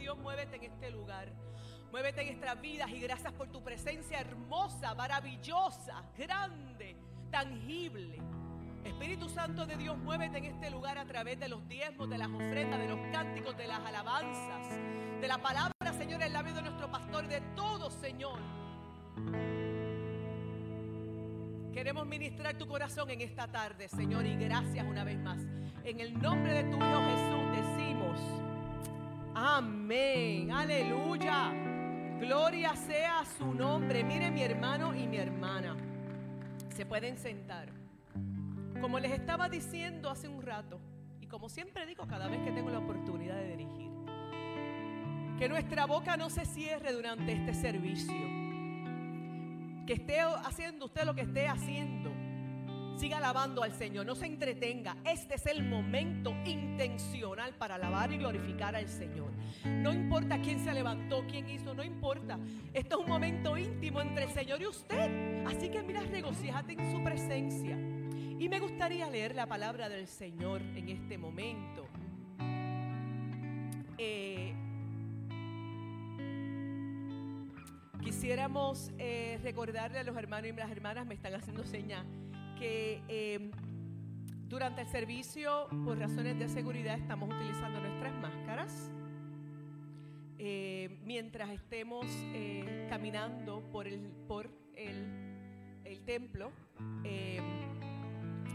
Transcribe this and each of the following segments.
Dios, muévete en este lugar. Muévete en nuestras vidas y gracias por tu presencia hermosa, maravillosa, grande, tangible. Espíritu Santo de Dios, muévete en este lugar a través de los diezmos, de las ofrendas, de los cánticos, de las alabanzas, de la palabra, Señor, en la vida de nuestro pastor, de todo, Señor. Queremos ministrar tu corazón en esta tarde, Señor, y gracias una vez más. En el nombre de tu Hijo Jesús decimos, amén, aleluya. Gloria sea su nombre. Mire mi hermano y mi hermana. Se pueden sentar. Como les estaba diciendo hace un rato, y como siempre digo cada vez que tengo la oportunidad de dirigir, que nuestra boca no se cierre durante este servicio que esté haciendo usted lo que esté haciendo, siga alabando al Señor, no se entretenga. Este es el momento intencional para alabar y glorificar al Señor. No importa quién se levantó, quién hizo, no importa. Esto es un momento íntimo entre el Señor y usted. Así que mira, regocíjate en su presencia. Y me gustaría leer la palabra del Señor en este momento. Eh, Quisiéramos eh, recordarle a los hermanos y las hermanas, me están haciendo señas, que em, durante el servicio, por razones de seguridad, estamos utilizando nuestras máscaras. Eh, mientras estemos eh, caminando por el, por el, el templo. Em,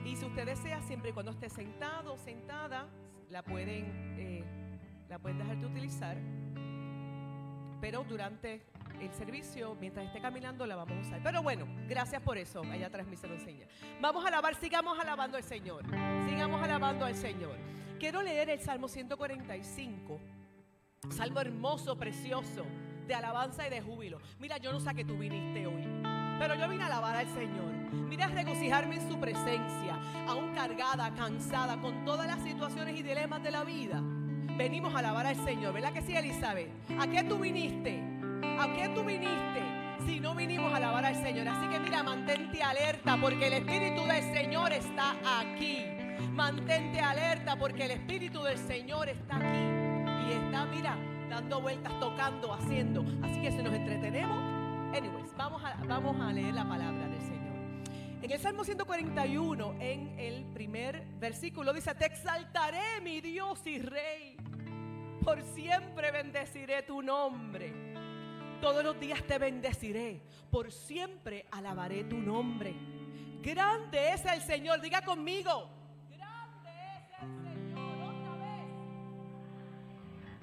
y si usted desea, siempre y cuando esté sentado o sentada, la pueden, la pueden dejar de utilizar. Pero durante el servicio, mientras esté caminando, la vamos a usar. Pero bueno, gracias por eso. Allá atrás me lo enseña. Vamos a alabar, sigamos alabando al Señor. Sigamos alabando al Señor. Quiero leer el Salmo 145. Salmo hermoso, precioso, de alabanza y de júbilo. Mira, yo no sé qué tú viniste hoy. Pero yo vine a alabar al Señor. Mira, a regocijarme en su presencia. Aún cargada, cansada, con todas las situaciones y dilemas de la vida. Venimos a alabar al Señor. ¿Verdad que sí, Elizabeth? ¿A qué tú viniste? ¿A qué tú viniste? Si no vinimos a alabar al Señor. Así que mira, mantente alerta porque el Espíritu del Señor está aquí. Mantente alerta porque el Espíritu del Señor está aquí. Y está, mira, dando vueltas, tocando, haciendo. Así que si nos entretenemos, anyways, vamos a, vamos a leer la palabra del Señor. En el Salmo 141, en el primer versículo, dice, te exaltaré mi Dios y Rey. Por siempre bendeciré tu nombre. Todos los días te bendeciré. Por siempre alabaré tu nombre. Grande es el Señor. Diga conmigo. Grande es el Señor. Otra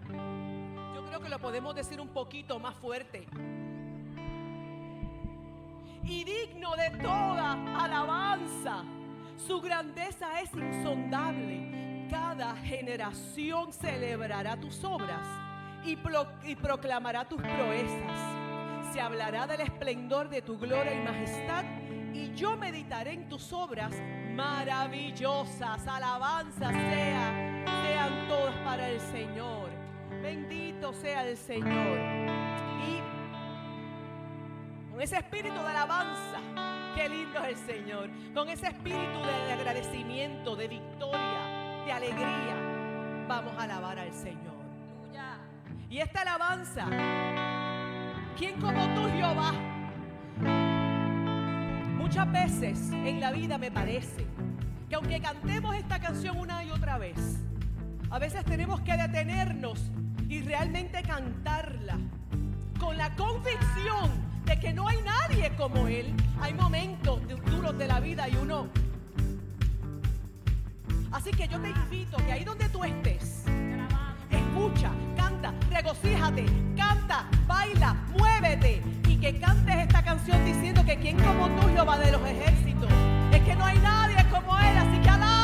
vez. Yo creo que lo podemos decir un poquito más fuerte. Y digno de toda alabanza. Su grandeza es insondable. Cada generación celebrará tus obras y, proclamará tus proezas. Se hablará del esplendor de tu gloria y majestad y yo meditaré en tus obras maravillosas. Alabanza sea, sean todas para el Señor. Bendito sea el Señor. Y con ese espíritu de alabanza, qué lindo es el Señor. Con ese espíritu de agradecimiento, de victoria, de alegría, vamos a alabar al Señor. Y esta alabanza, ¿quién como tú, Jehová? Muchas veces en la vida me parece que aunque cantemos esta canción una y otra vez, a veces tenemos que detenernos y realmente cantarla con la convicción de que no hay nadie como Él. Hay momentos duros de la vida y uno... Así que yo te invito que ahí donde tú estés, escucha, regocíjate, canta, baila, muévete y que cantes esta canción diciendo que quien como tú, Jehová de los ejércitos, es que no hay nadie como Él, así que alaba.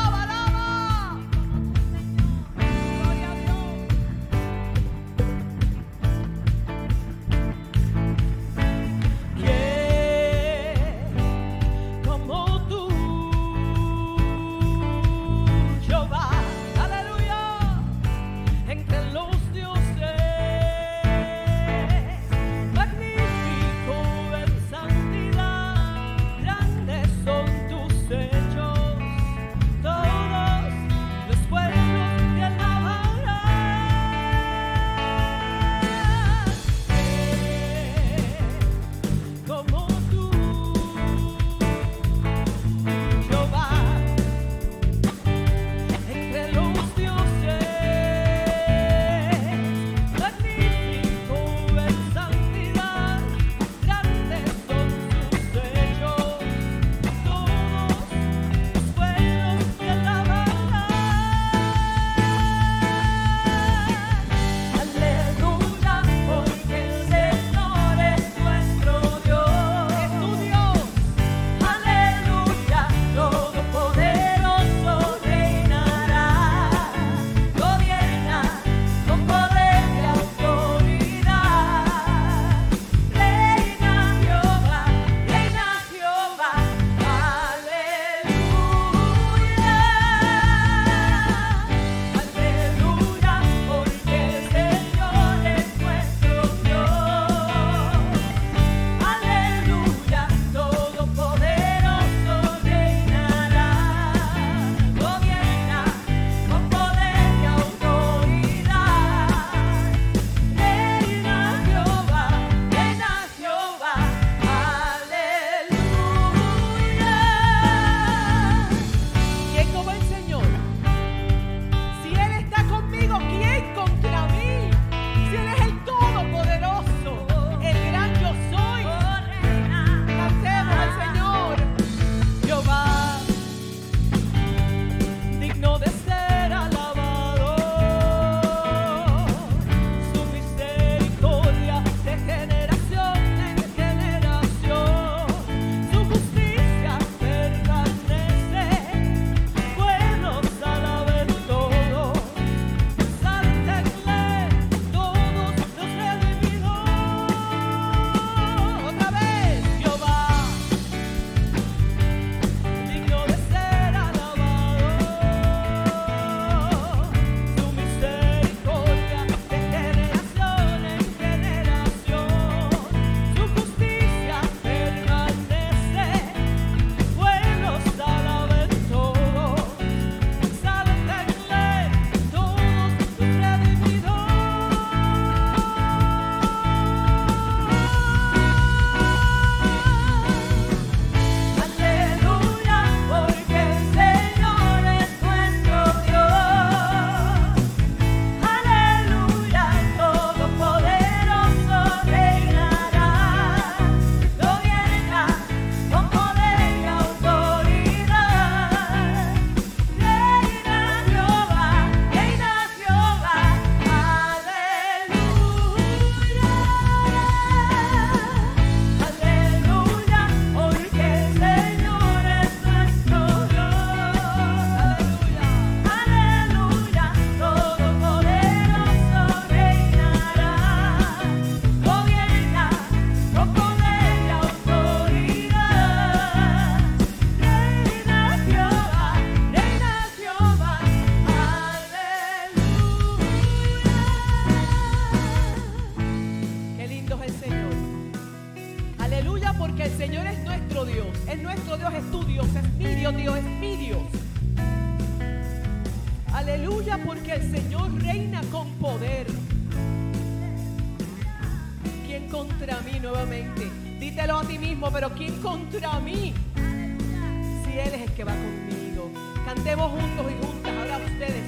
Contra mí nuevamente? Dítelo a ti mismo, pero ¿quién contra mí? Si Él es el que va conmigo. Cantemos juntos y juntas, ahora ustedes,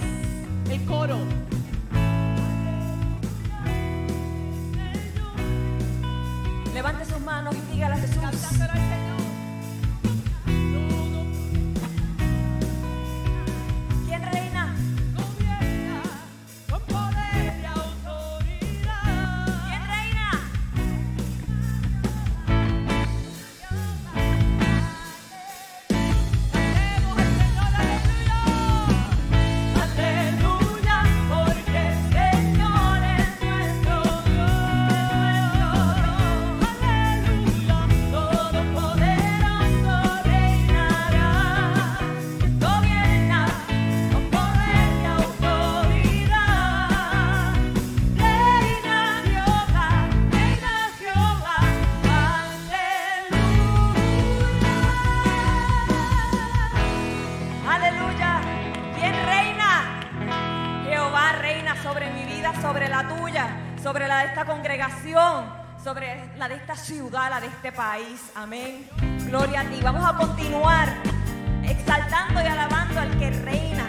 el coro. Levante sus manos y dígale a Jesús. Amén. Gloria a ti. Vamos a continuar exaltando y alabando al que reina.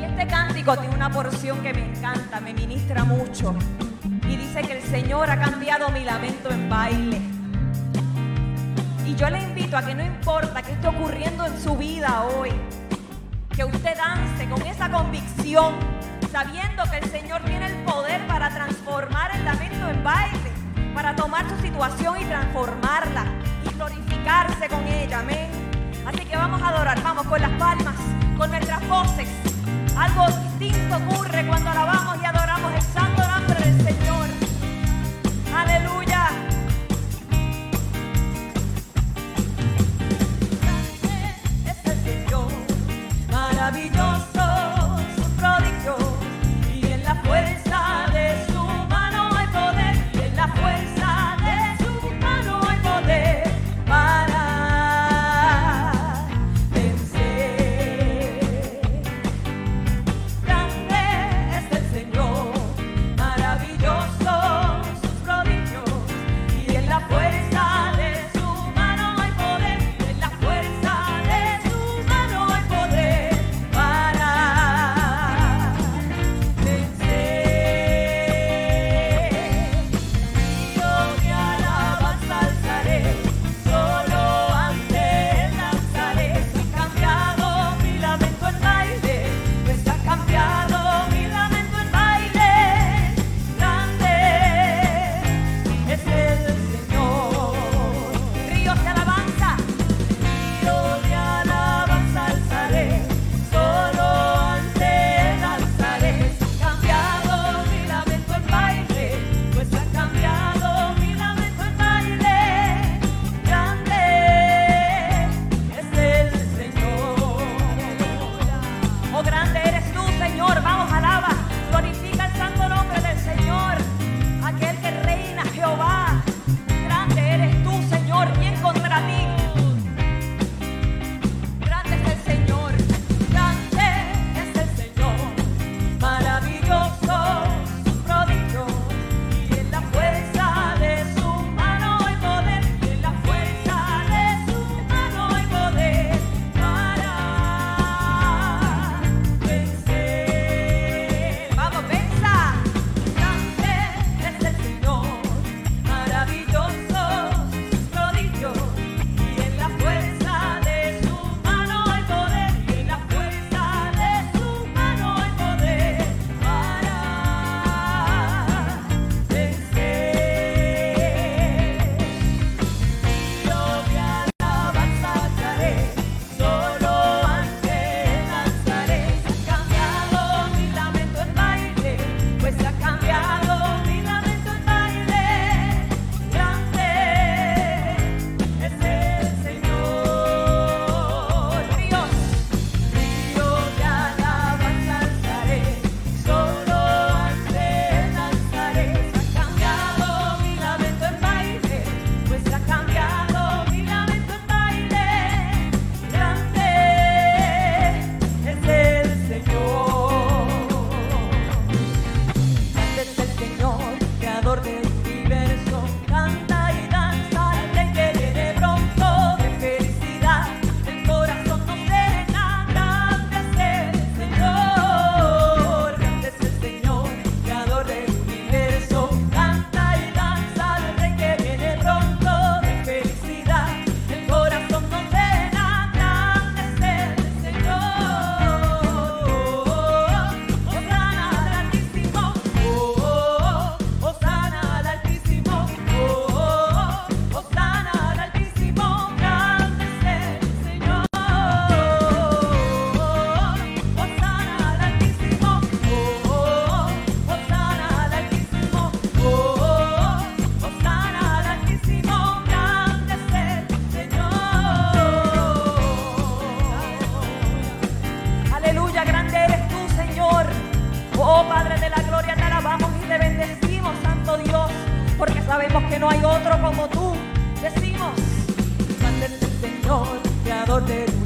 Y este cántico tiene una porción que me encanta, me ministra mucho. Y dice que el Señor ha cambiado mi lamento en baile. Y yo le invito a que no importa qué esté ocurriendo en su vida hoy, que usted dance con esa convicción, sabiendo que el Señor tiene el poder para transformar el lamento en baile, para tomar su situación y transformarla y glorificarse con ella, amén. Así que vamos a adorar, vamos con las palmas, con nuestras voces. Algo distinto ocurre cuando alabamos y adoramos el santo nombre del Señor. bendecimos, Santo Dios, porque sabemos que no hay otro como tú. Decimos, Santo Señor, Creador de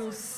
Jesus.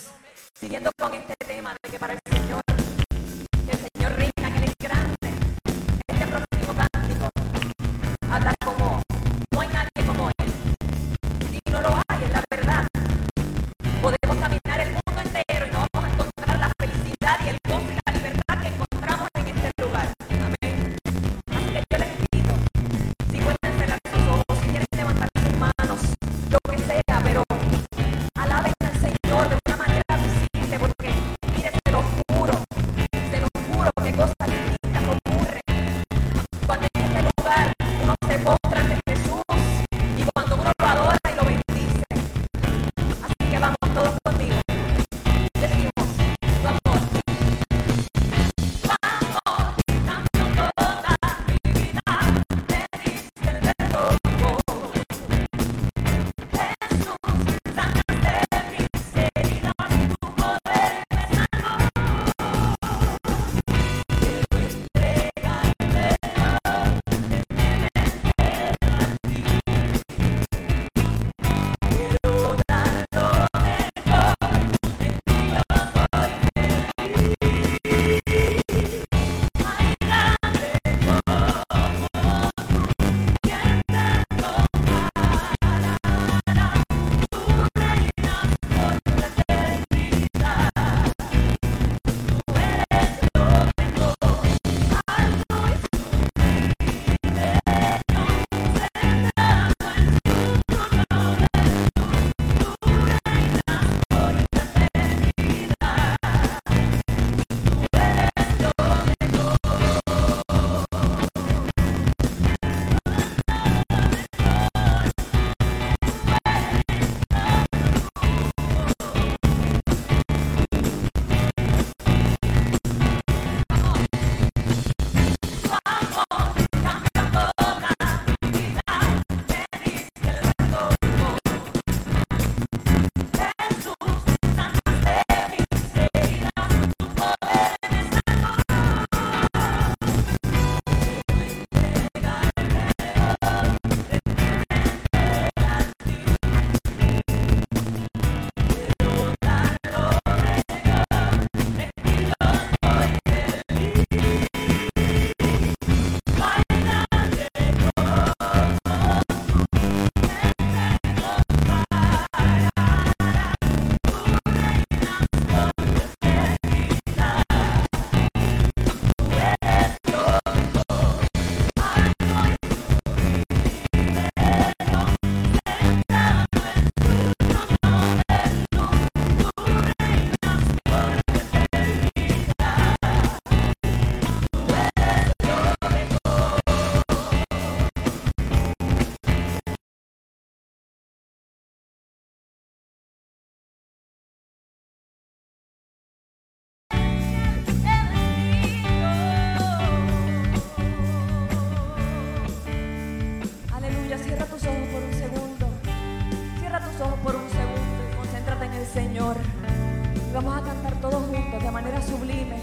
Vamos a cantar todos juntos de manera sublime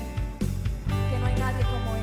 que no hay nadie como Él.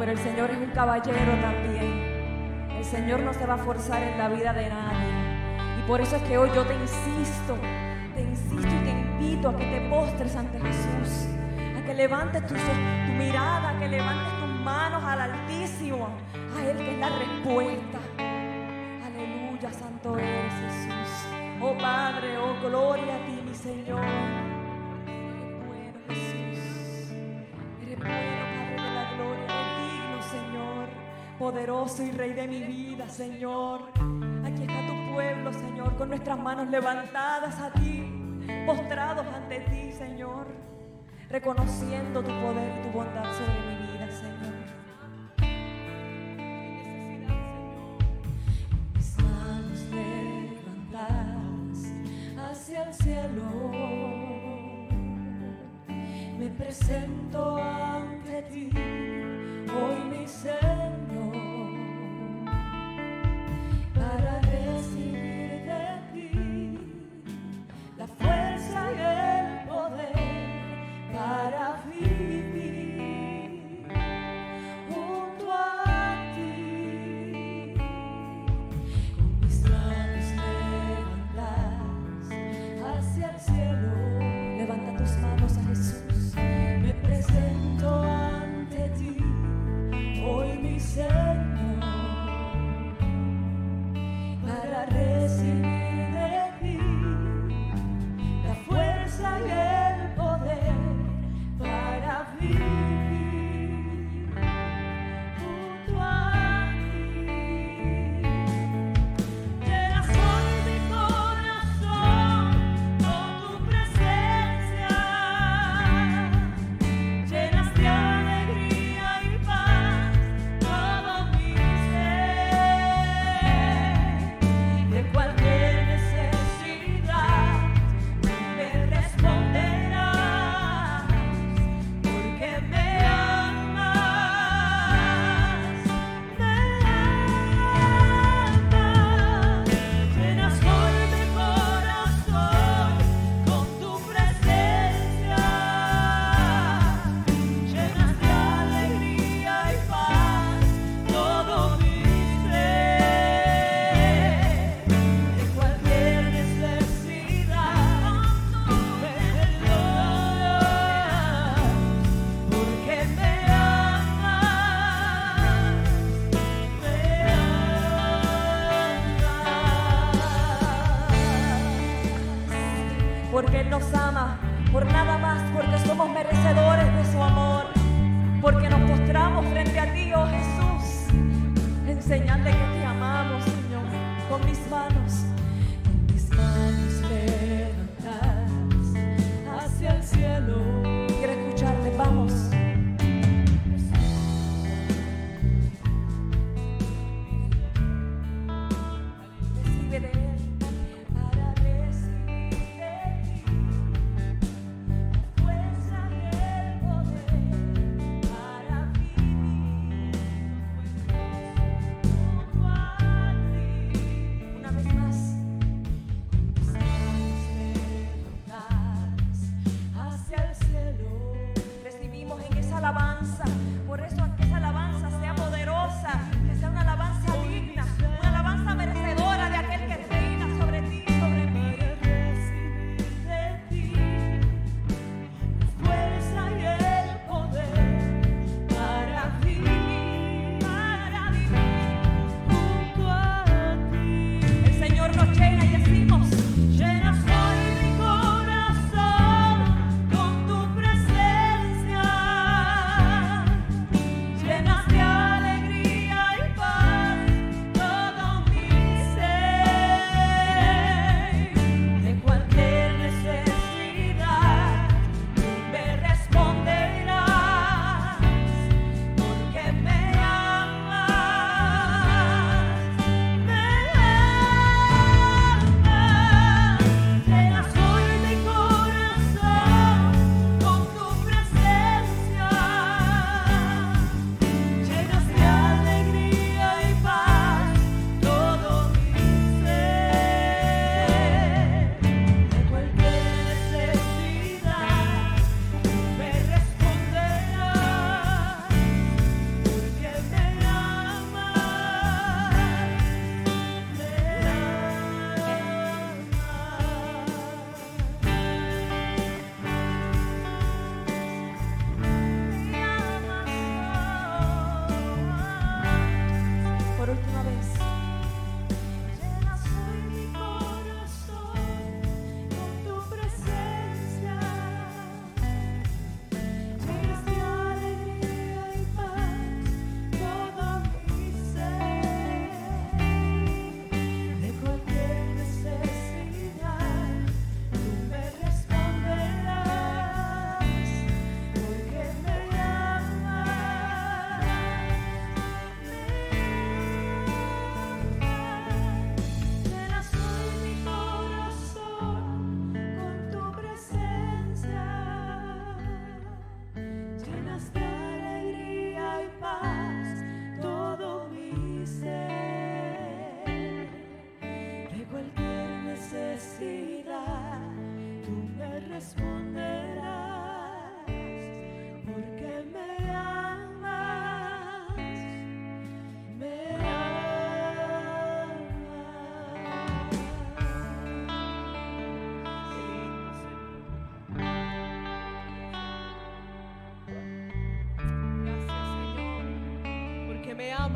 Pero el Señor es un caballero también. El Señor no se va a forzar en la vida de nadie. Y por eso es que hoy yo te insisto, te insisto y te invito a que te postres ante Jesús, a que levantes tu, tu mirada, a que levantes tus manos al Altísimo, a Él que es la respuesta santo eres Jesús. Oh Padre, oh gloria a ti, mi Señor. Poderoso y Rey de mi vida, Señor. Aquí está tu pueblo, Señor, con nuestras manos levantadas a ti, postrados ante ti, Señor, reconociendo tu poder y tu bondad sobre mi vida. cielo. Me presento ante ti,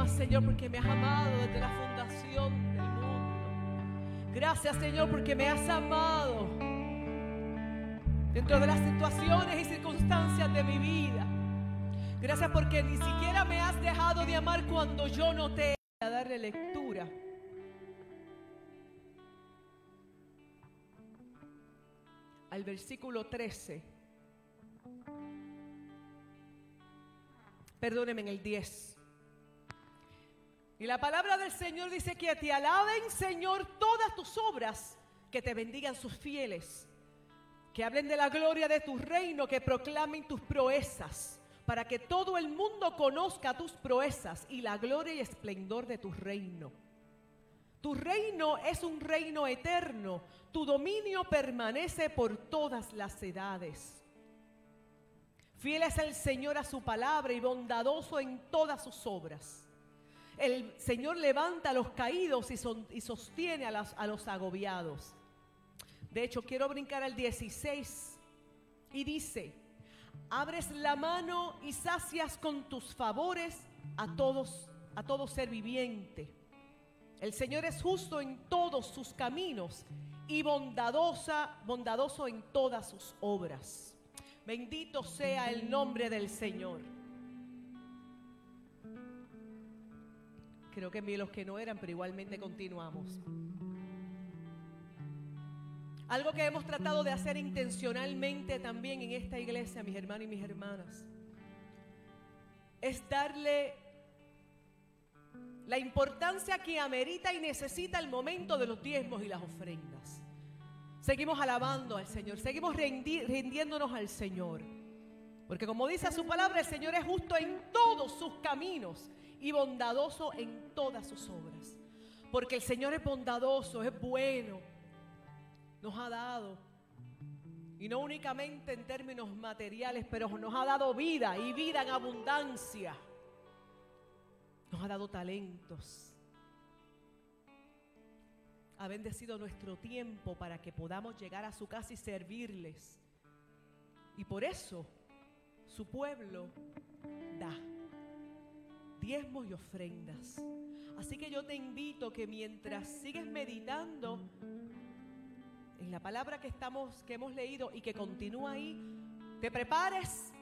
Señor, porque me has amado desde la fundación del mundo. Gracias, Señor, porque me has amado dentro de las situaciones y circunstancias de mi vida. Gracias porque ni siquiera me has dejado de amar cuando yo no te a darle lectura. Al versículo 13. Perdóneme en el 10. Y la palabra del Señor dice que te alaben, Señor, todas tus obras, que te bendigan sus fieles, que hablen de la gloria de tu reino, que proclamen tus proezas, para que todo el mundo conozca tus proezas y la gloria y esplendor de tu reino. Tu reino es un reino eterno, tu dominio permanece por todas las edades. Fiel es el Señor a su palabra y bondadoso en todas sus obras. El Señor levanta a los caídos y, sostiene a, a los agobiados. De hecho, quiero brincar al 16 y dice, abres la mano y sacias con tus favores a todos, a todo ser viviente. El Señor es justo en todos sus caminos y bondadosa, bondadoso en todas sus obras. Bendito sea el nombre del Señor. Creo que vi los que no eran, pero igualmente continuamos. Algo que hemos tratado de hacer intencionalmente también en esta iglesia, mis hermanos y mis hermanas, es darle la importancia que amerita y necesita el momento de los diezmos y las ofrendas. Seguimos alabando al Señor, seguimos rindiéndonos al Señor. Porque como dice su palabra, el Señor es justo en todos sus caminos y bondadoso en todas sus obras. Porque el Señor es bondadoso, es bueno, nos ha dado. Y no únicamente en términos materiales, pero nos ha dado vida y vida en abundancia. Nos ha dado talentos ha bendecido nuestro tiempo para que podamos llegar a su casa y servirles. Y por eso su pueblo da diezmos y ofrendas. Así que yo te invito que mientras sigues meditando en la palabra que estamos que hemos leído y que continúa ahí, te prepares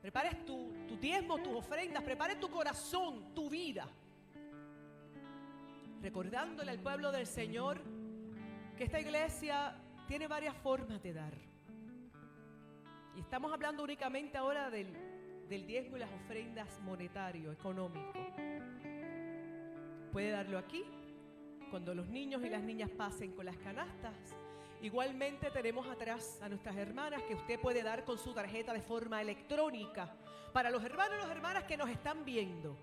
prepares tu, tu diezmo, tus ofrendas, prepares tu corazón, tu vida recordándole al pueblo del Señor que esta iglesia tiene varias formas de dar. Y estamos hablando únicamente ahora del, del diezmo y las ofrendas monetario, económico. Puede darlo aquí, cuando los niños y las niñas pasen con las canastas. Igualmente tenemos atrás a nuestras hermanas que usted puede dar con su tarjeta de forma electrónica. Para los hermanos y las hermanas que nos están viendo,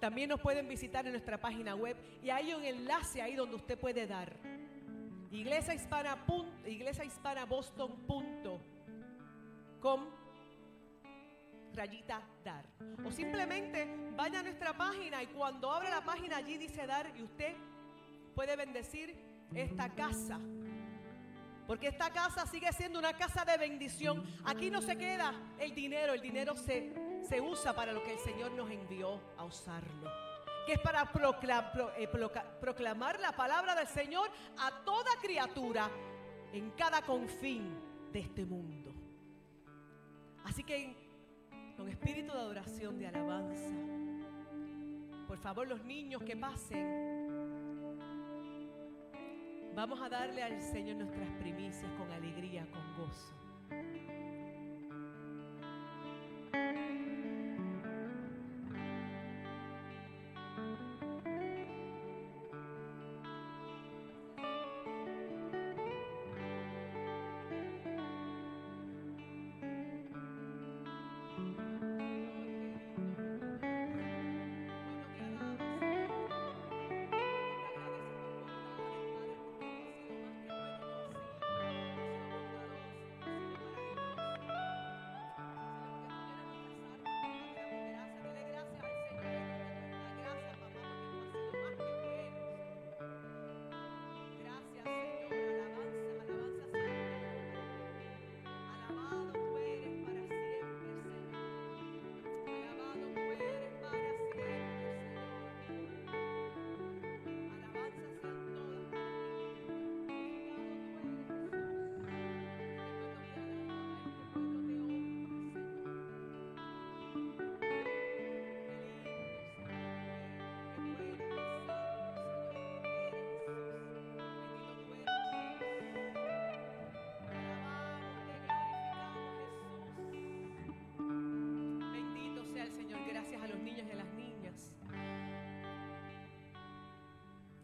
también nos pueden visitar en nuestra página web y hay un enlace ahí donde usted puede dar. Iglesia Hispana, iglesia Boston.com rayita dar. O simplemente vaya a nuestra página y cuando abre la página allí dice dar y usted puede bendecir esta casa. Porque esta casa sigue siendo una casa de bendición. Aquí no se queda el dinero, el dinero se se usa para lo que el Señor nos envió a usarlo. Que es para eh, proclamar la palabra del Señor a toda criatura en cada confín de este mundo. Así que con espíritu de adoración, de alabanza, por favor los niños que pasen, vamos a darle al Señor nuestras primicias con alegría, con gozo.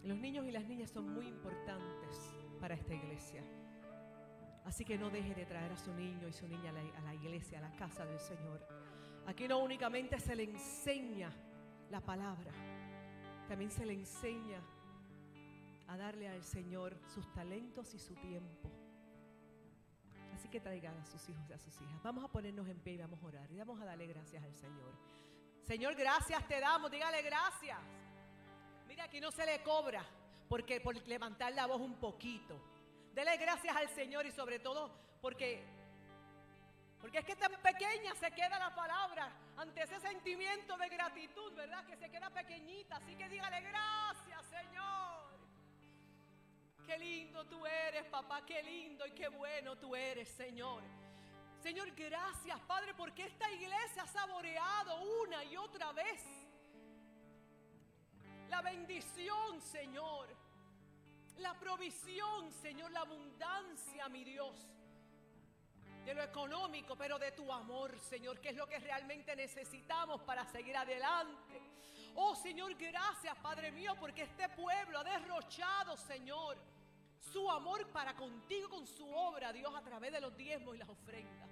Los niños y las niñas son muy importantes para esta iglesia. Así que no deje de traer a su niño y su niña a la, iglesia, a la casa del Señor. Aquí no únicamente se le enseña la palabra, también se le enseña a darle al Señor sus talentos y su tiempo. Así que traigan a sus hijos y a sus hijas. Vamos a ponernos en pie y vamos a orar y vamos a darle gracias al Señor. Señor, gracias te damos, dígale gracias. Mira, aquí no se le cobra porque por levantar la voz un poquito. Dele gracias al Señor y sobre todo porque porque es que tan pequeña se queda la palabra ante ese sentimiento de gratitud, ¿verdad? Que se queda pequeñita. Así que dígale gracias, Señor. Qué lindo tú eres, papá, qué lindo y qué bueno tú eres, Señor. Señor, gracias, Padre, porque esta iglesia ha saboreado una y otra vez la bendición, Señor. La provisión, Señor, la abundancia, mi Dios. De lo económico, pero de tu amor, Señor, que es lo que realmente necesitamos para seguir adelante. Oh, Señor, gracias, Padre mío, porque este pueblo ha derrochado, Señor, su amor para contigo con su obra, Dios, a través de los diezmos y las ofrendas.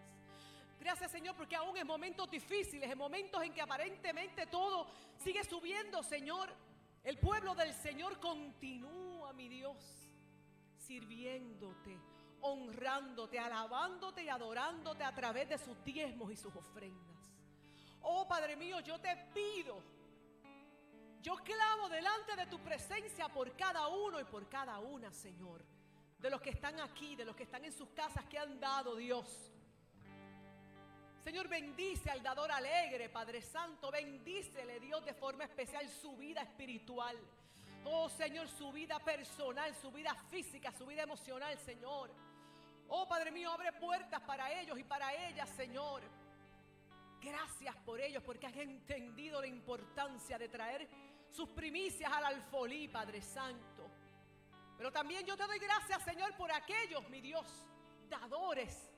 Gracias Señor, porque aún en momentos difíciles, en momentos en que aparentemente todo sigue subiendo, Señor, el pueblo del Señor continúa, mi Dios, sirviéndote, honrándote, alabándote y adorándote a través de sus diezmos y sus ofrendas. Oh Padre mío, yo te pido, yo clamo delante de tu presencia por cada uno y por cada una, Señor, de los que están aquí, de los que están en sus casas, que han dado Dios. Señor, bendice al dador alegre, Padre Santo. Bendícele, Dios, de forma especial su vida espiritual. Oh, Señor, su vida personal, su vida física, su vida emocional, Señor. Oh, Padre mío, abre puertas para ellos y para ellas, Señor. Gracias por ellos, porque han entendido la importancia de traer sus primicias al alfolí, Padre Santo. Pero también yo te doy gracias, Señor, por aquellos, mi Dios, dadores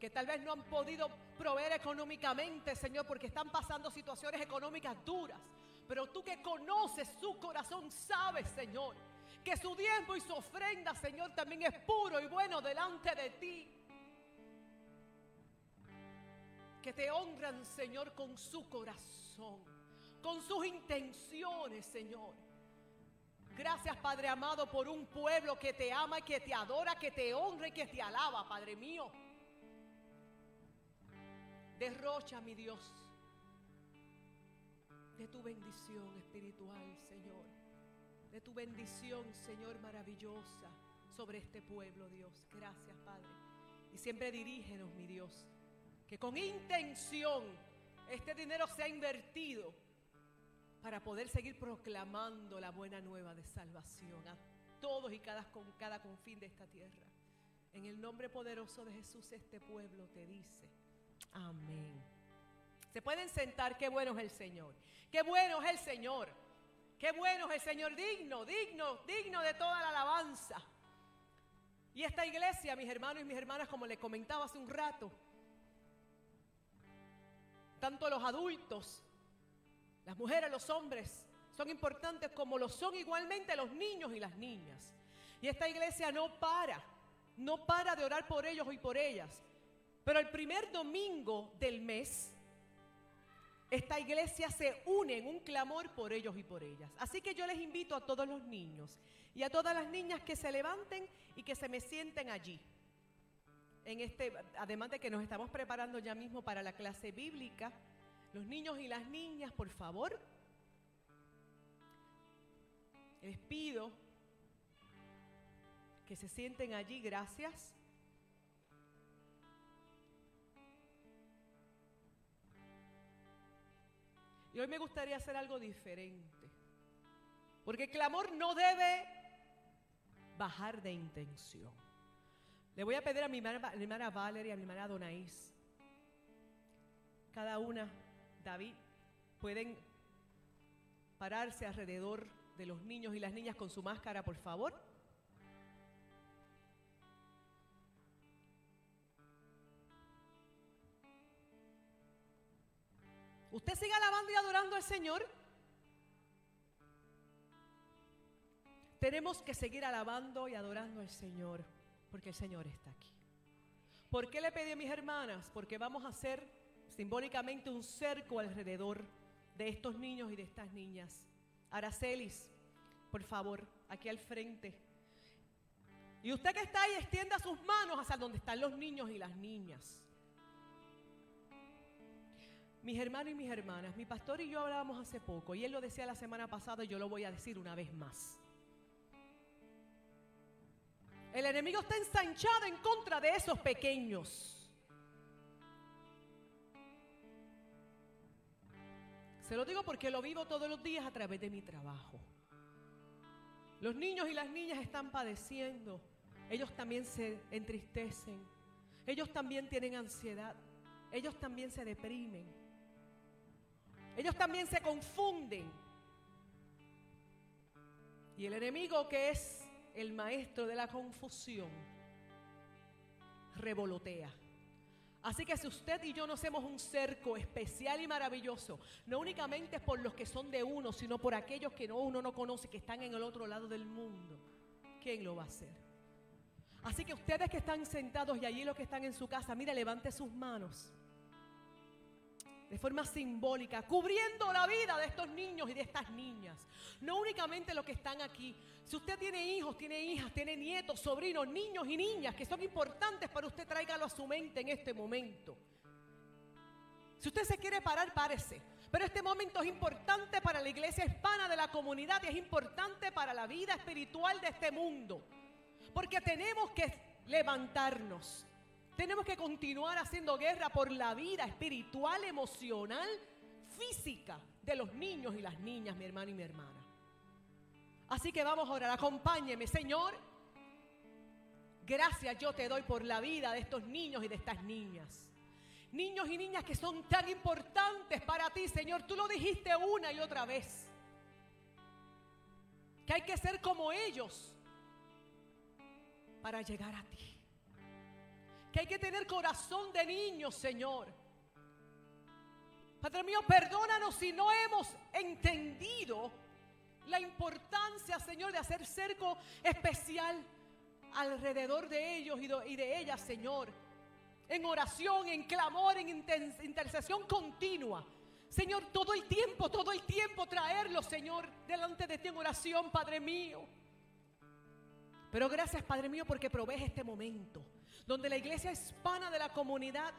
que tal vez no han podido proveer económicamente, Señor, porque están pasando situaciones económicas duras. Pero tú que conoces su corazón, sabes, Señor, que su diezmo y su ofrenda, Señor, también es puro y bueno delante de ti. Que te honran, Señor, con su corazón, con sus intenciones, Señor. Gracias, Padre amado, por un pueblo que te ama y que te adora, que te honra y que te alaba, Padre mío. Derrocha, mi Dios, de tu bendición espiritual, Señor. De tu bendición, Señor, maravillosa sobre este pueblo, Dios. Gracias, Padre. Y siempre dirígenos, mi Dios, que con intención este dinero sea invertido para poder seguir proclamando la buena nueva de salvación a todos y cada, con cada confín de esta tierra. En el nombre poderoso de Jesús, este pueblo te dice. Amén. Se pueden sentar, qué bueno es el Señor. Qué bueno es el Señor. Qué bueno es el Señor, digno, digno, digno de toda la alabanza. Y esta iglesia, mis hermanos y mis hermanas, como les comentaba hace un rato, tanto los adultos, las mujeres, los hombres, son importantes como lo son igualmente los niños y las niñas. Y esta iglesia no para, no para de orar por ellos y por ellas. Pero el primer domingo del mes, esta iglesia se une en un clamor por ellos y por ellas. Así que yo les invito a todos los niños y a todas las niñas que se levanten y que se me sienten allí. En este, además de que nos estamos preparando ya mismo para la clase bíblica, los niños y las niñas, por favor, les pido que se sienten allí, gracias. Y hoy me gustaría hacer algo diferente. Porque el clamor no debe bajar de intención. Le voy a pedir a mi hermana, mi hermana Valeria, a mi hermana Donaís, cada una, David, pueden pararse alrededor de los niños y las niñas con su máscara, por favor. Y adorando al Señor. tenemos que seguir alabando y adorando al Señor, porque el Señor está aquí. ¿Por qué le pedí a mis hermanas? Porque vamos a hacer simbólicamente un cerco alrededor de estos niños y de estas niñas. Aracelis, por favor, aquí al frente. Y usted que está ahí, extienda sus manos hacia donde están los niños y las niñas. Mis hermanos y mis hermanas, mi pastor y yo hablábamos hace poco y él lo decía la semana pasada y yo lo voy a decir una vez más. El enemigo está ensanchado en contra de esos pequeños. Se lo digo porque lo vivo todos los días a través de mi trabajo. Los niños y las niñas están padeciendo. Ellos también se entristecen. Ellos también tienen ansiedad. Ellos también se deprimen. Ellos también se confunden. Y el enemigo que es el maestro de la confusión, revolotea. Así que si usted y yo no hacemos un cerco especial y maravilloso, no únicamente por los que son de uno, sino por aquellos que no, uno no conoce, que están en el otro lado del mundo, ¿quién lo va a hacer? Así que ustedes que están sentados y allí los que están en su casa, mire, levante sus manos de forma simbólica, cubriendo la vida de estos niños y de estas niñas. No únicamente los que están aquí. Si usted tiene hijos, tiene hijas, tiene nietos, sobrinos, niños y niñas que son importantes para usted, tráigalo a su mente en este momento. Si usted se quiere parar, párese. Pero este momento es importante para la iglesia hispana de la comunidad y es importante para la vida espiritual de este mundo. Porque tenemos que levantarnos. Tenemos que continuar haciendo guerra por la vida espiritual, emocional, física de los niños y las niñas, mi hermano y mi hermana. Así que vamos a orar. Acompáñeme, Señor. Gracias yo te doy por la vida de estos niños y de estas niñas. Niños y niñas que son tan importantes para ti, Señor. Tú lo dijiste una y otra vez. Que hay que ser como ellos para llegar a ti que hay que tener corazón de niño, Señor. Padre mío, perdónanos si no hemos entendido la importancia, Señor, de hacer cerco especial alrededor de ellos y de ellas, Señor. En oración, en clamor, en intercesión continua. Señor, todo el tiempo, todo el tiempo traerlo, Señor, delante de ti en oración, Padre mío. Pero gracias, Padre mío, porque provees este momento donde la iglesia hispana de la comunidad,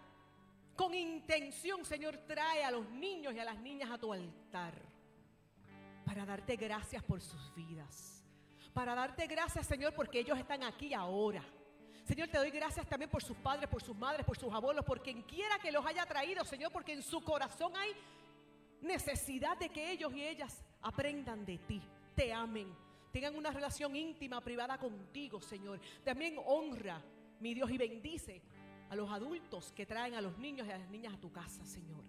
con intención, Señor, trae a los niños y a las niñas a tu altar para darte gracias por sus vidas. Para darte gracias, Señor, porque ellos están aquí ahora. Señor, te doy gracias también por sus padres, por sus madres, por sus abuelos, por quien quiera que los haya traído, Señor, porque en su corazón hay necesidad de que ellos y ellas aprendan de ti, te amen, tengan una relación íntima, privada contigo, Señor. También honra mi Dios, y bendice a los adultos que traen a los niños y a las niñas a tu casa, Señor.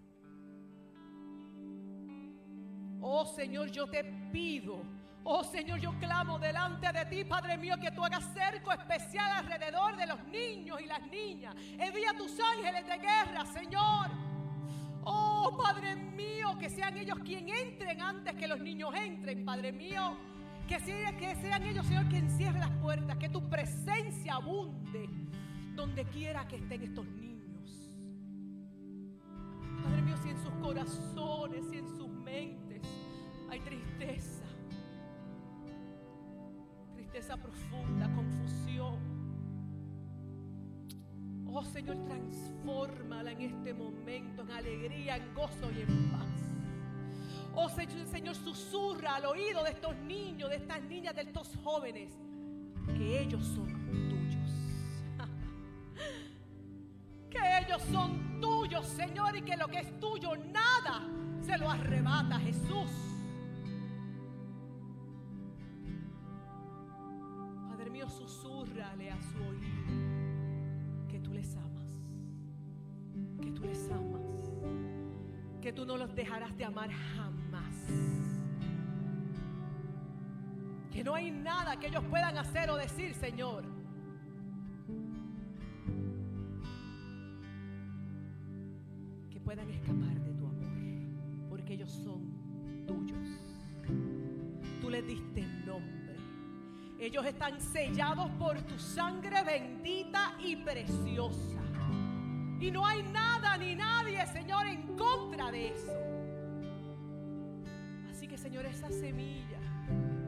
Oh Señor, yo te pido, oh Señor, yo clamo delante de ti, Padre mío, que tú hagas cerco especial alrededor de los niños y las niñas. Envía tus ángeles de guerra, Señor. Oh Padre mío, que sean ellos quienes entren antes que los niños entren, Padre mío. Que, que sean ellos, Señor, quien cierre las puertas. Que tu presencia abunde donde quiera que estén estos niños. Padre mío, si en sus corazones, si en sus mentes hay tristeza, tristeza profunda, confusión. Oh Señor, transfórmala en este momento en alegría, en gozo y en paz. Oh Señor, susurra al oído de estos niños, de estas niñas, de estos jóvenes, que ellos son tuyos. que ellos son tuyos, Señor, y que lo que es tuyo, nada se lo arrebata Jesús. Padre mío, susurrale a su oído que tú les amas, que tú les amas, que tú no los dejarás de amar jamás que no hay nada que ellos puedan hacer o decir, Señor. Que puedan escapar de tu amor, porque ellos son tuyos. Tú les diste nombre. Ellos están sellados por tu sangre bendita y preciosa. Y no hay nada ni nadie, Señor, en contra de eso. Señor, esa semilla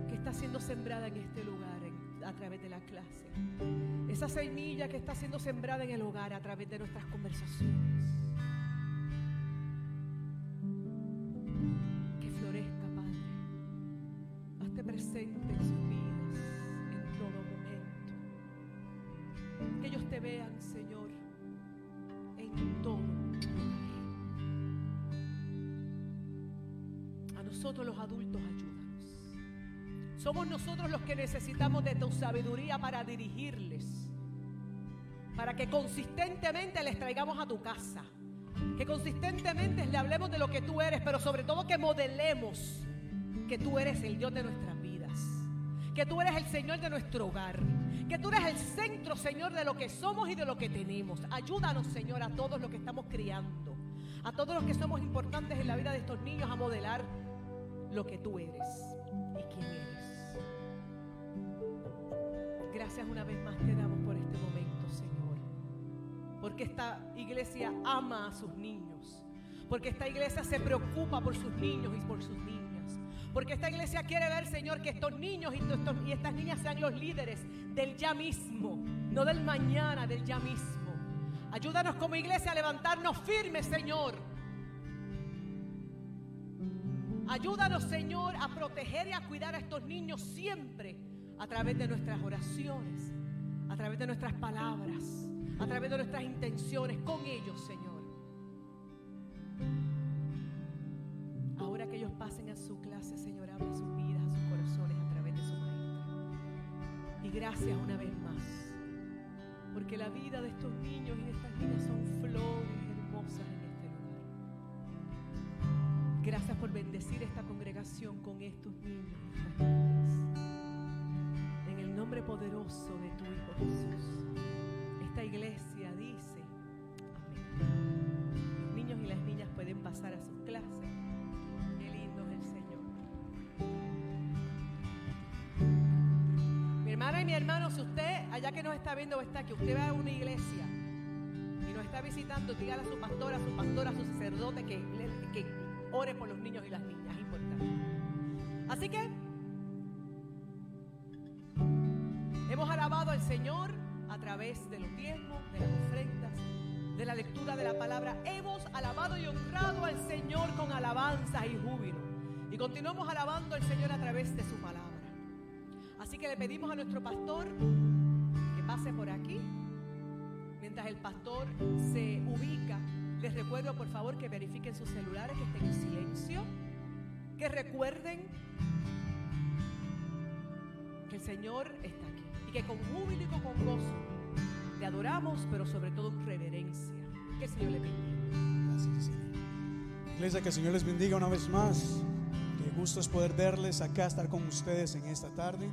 que está siendo sembrada en este lugar a través de la clase, esa semilla que está siendo sembrada en el hogar a través de nuestras conversaciones, que florezca, Padre. Hazte presente en sus vidas en todo momento. Que ellos te vean, Señor, nosotros los adultos ayúdanos. Somos nosotros los que necesitamos de tu sabiduría para dirigirles. Para que consistentemente les traigamos a tu casa. Que consistentemente le hablemos de lo que tú eres, pero sobre todo que modelemos que tú eres el Dios de nuestras vidas. Que tú eres el Señor de nuestro hogar. Que tú eres el centro, Señor, de lo que somos y de lo que tenemos. Ayúdanos, Señor, a todos los que estamos criando. A todos los que somos importantes en la vida de estos niños a modelar lo que tú eres y quién eres. Gracias una vez más te damos por este momento, Señor. Porque esta iglesia ama a sus niños. Porque esta iglesia se preocupa por sus niños y por sus niñas. Porque esta iglesia quiere ver, Señor, que estos niños y, estas niñas sean los líderes del ya mismo, no del mañana, del ya mismo. Ayúdanos como iglesia a levantarnos firmes, Señor. Ayúdanos, Señor, a proteger y a cuidar a estos niños siempre a través de nuestras oraciones, a través de nuestras palabras, a través de nuestras intenciones con ellos, Señor. Ahora que ellos pasen a su clase, Señor, abre sus vidas, sus corazones a través de su maestra. Y gracias una vez más, porque la vida de estos niños y de estas niñas son flores Gracias por bendecir esta congregación con estos niños estas niñas nombre poderoso de tu Hijo Jesús. Esta iglesia dice, amén. Los niños y las niñas pueden pasar a sus clases. Qué lindo es el Señor. Mi hermana y mi hermano, si usted, allá que nos está viendo o está, que usted va a una iglesia y nos está visitando, dígale a su pastora, a su pastora, a su sacerdote que ore por los niños y las niñas. Es importante. Así que Hemos alabado al Señor a través de los diezmos, de las ofrendas, de la lectura de la palabra. Hemos alabado y honrado al Señor con alabanza y júbilo. Y continuamos alabando al Señor a través de su palabra. Así que le pedimos a nuestro pastor que pase por aquí. Mientras el pastor se ubica, les recuerdo por favor que verifiquen sus celulares, que estén en silencio, que recuerden que el Señor está aquí que con júbilo y con gozo le adoramos, pero sobre todo en reverencia. Que el Señor le bendiga. Gracias, Señor. Iglesia, que el Señor les bendiga una vez más. Qué gusto es poder verles acá, estar con ustedes en esta tarde.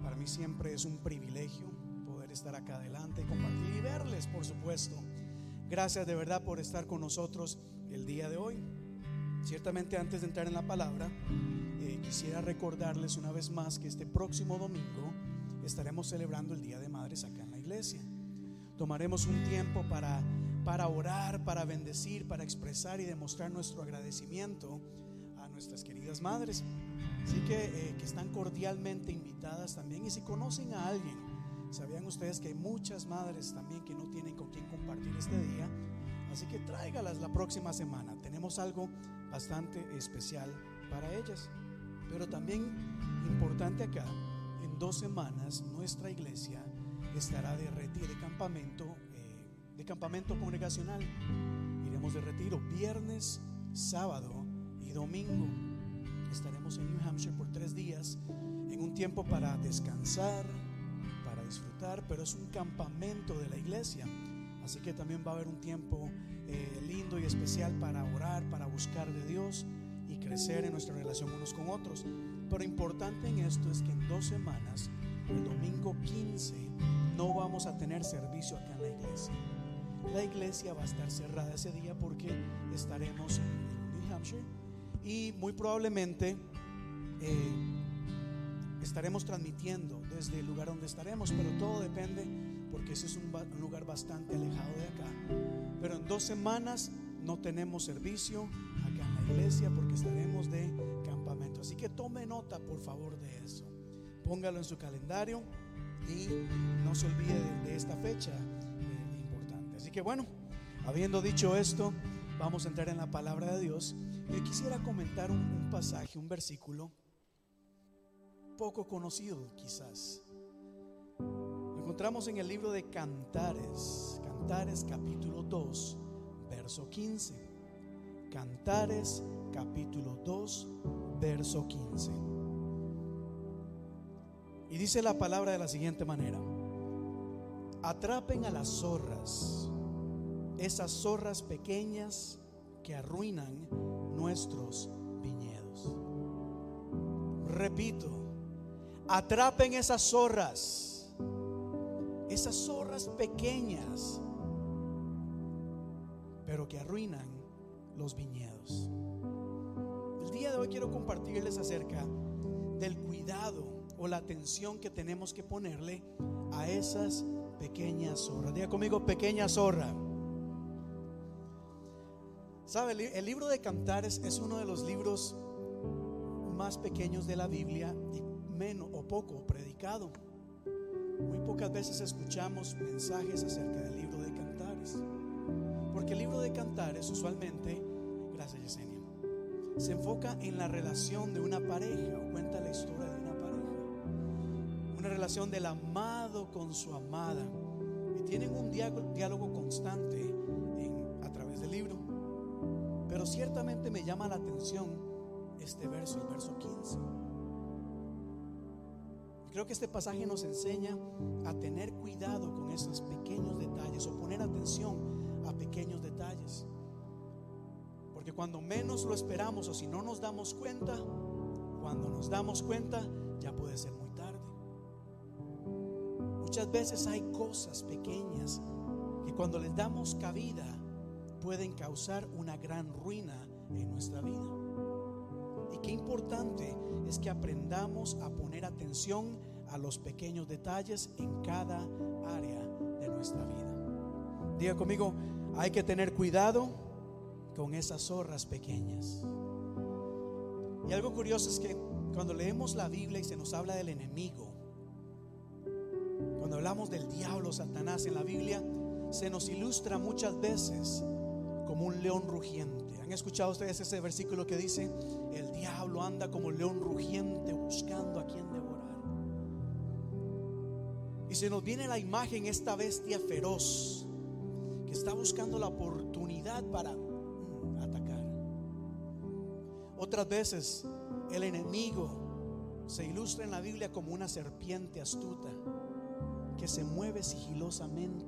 Para mí siempre es un privilegio poder estar acá adelante, compartir y verles, por supuesto. Gracias de verdad por estar con nosotros el día de hoy. Ciertamente antes de entrar en la palabra, eh, quisiera recordarles una vez más que este próximo domingo estaremos celebrando el Día de Madres acá en la iglesia. Tomaremos un tiempo para, para orar, para bendecir, para expresar y demostrar nuestro agradecimiento a nuestras queridas madres. Así que, eh, que están cordialmente invitadas también. Y si conocen a alguien, sabían ustedes que hay muchas madres también que no tienen con este día. Así que tráigalas la próxima semana. Tenemos algo bastante especial para ellas. Pero también importante acá dos semanas nuestra iglesia estará de retiro, de campamento, eh, de campamento congregacional. Iremos de retiro viernes, sábado y domingo. Estaremos en New Hampshire por tres días, en un tiempo para descansar, para disfrutar, pero es un campamento de la iglesia. Así que también va a haber un tiempo eh, lindo y especial para orar, para buscar de Dios y crecer en nuestra relación unos con otros. Pero importante en esto es que en dos semanas, el domingo 15, no vamos a tener servicio acá en la iglesia. La iglesia va a estar cerrada ese día porque estaremos en New Hampshire y muy probablemente eh, estaremos transmitiendo desde el lugar donde estaremos, pero todo depende porque ese es un, lugar bastante alejado de acá. Pero en dos semanas no tenemos servicio acá en la iglesia porque estaremos de campamento. Así que tome nota, por favor, de eso. Póngalo en su calendario y no se olvide de, esta fecha eh, importante. Así que bueno, habiendo dicho esto, vamos a entrar en la palabra de Dios. Y quisiera comentar un pasaje, un versículo poco conocido quizás. Encontramos en el libro de Cantares, Cantares capítulo 2, verso 15. Cantares capítulo 2, verso 15. Y dice la palabra de la siguiente manera. Atrapen a las zorras, esas zorras pequeñas que arruinan nuestros viñedos. Repito, Atrapen esas zorras, esas zorras pequeñas, pero que arruinan los viñedos. El día de hoy quiero compartirles acerca del cuidado o la atención que tenemos que ponerle a esas pequeñas zorras. Diga conmigo, pequeña zorra. ¿Sabe? El libro de Cantares es uno de los libros más pequeños de la Biblia y menos o poco predicado. Muy pocas veces escuchamos mensajes acerca del libro de Cantares. Porque el libro de Cantares usualmente, gracias Yesenia, se enfoca en la relación de una pareja o cuenta la historia de una pareja. Una relación del amado con su amada. Y tienen un diálogo, constante a través del libro. Pero ciertamente me llama la atención este verso, el verso 15 Creo que este pasaje nos enseña a tener cuidado con esos pequeños detalles o poner atención a pequeños detalles. Porque cuando menos lo esperamos o si no nos damos cuenta, cuando nos damos cuenta ya puede ser muy tarde. Muchas veces hay cosas pequeñas que cuando les damos cabida pueden causar una gran ruina en nuestra vida. Qué importante es que aprendamos a poner atención a los pequeños detalles en cada área de nuestra vida. Diga conmigo, hay que tener cuidado con esas zorras pequeñas. Y algo curioso es que cuando leemos la Biblia y se nos habla del enemigo, cuando hablamos del diablo, Satanás en la Biblia, se nos ilustra muchas veces como un león rugiente. ¿Han escuchado ustedes ese versículo que dice, el diablo anda como león rugiente buscando a quien devorar? Y se nos viene la imagen esta bestia feroz que está buscando la oportunidad para mm, atacar. Otras veces el enemigo se ilustra en la Biblia como una serpiente astuta que se mueve sigilosamente,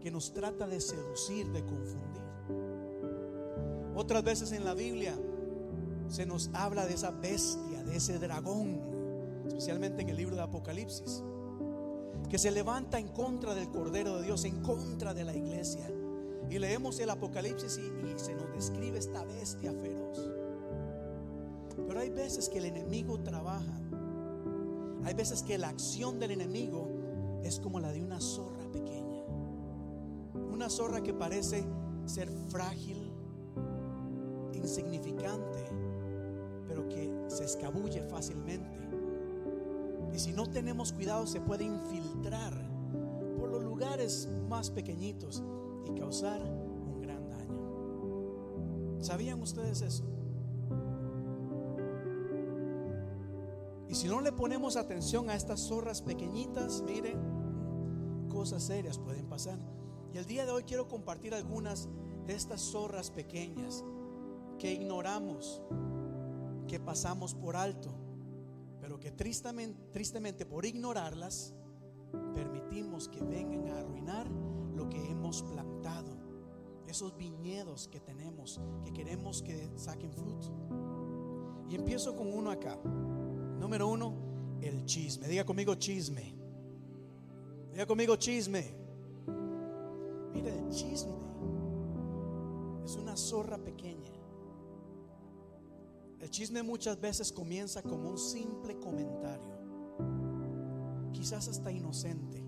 que nos trata de seducir, de confundir. Otras veces en la Biblia se nos habla de esa bestia, de ese dragón, especialmente en el libro de Apocalipsis que se levanta en contra del Cordero de Dios, en contra de la iglesia. Y leemos el Apocalipsis y, se nos describe esta bestia feroz. Pero hay veces que el enemigo trabaja. Hay veces que la acción del enemigo es como la de una zorra pequeña. Una zorra que parece ser frágil, insignificante, pero que se escabulle fácilmente y si no tenemos cuidado se puede infiltrar por los lugares más pequeñitos y causar un gran daño. ¿Sabían ustedes eso? Y si no le ponemos atención a estas zorras pequeñitas, miren, cosas serias pueden pasar. Y el día de hoy quiero compartir algunas de estas zorras pequeñas que ignoramos, que pasamos por alto pero que tristemente, tristemente por ignorarlas, permitimos que vengan a arruinar lo que hemos plantado, esos viñedos que tenemos, que queremos que saquen fruto. Y empiezo con uno acá. Número uno, el chisme. Diga conmigo chisme. Diga conmigo chisme. Mira, el chisme es una zorra pequeña el chisme muchas veces comienza como un simple comentario. quizás hasta inocente.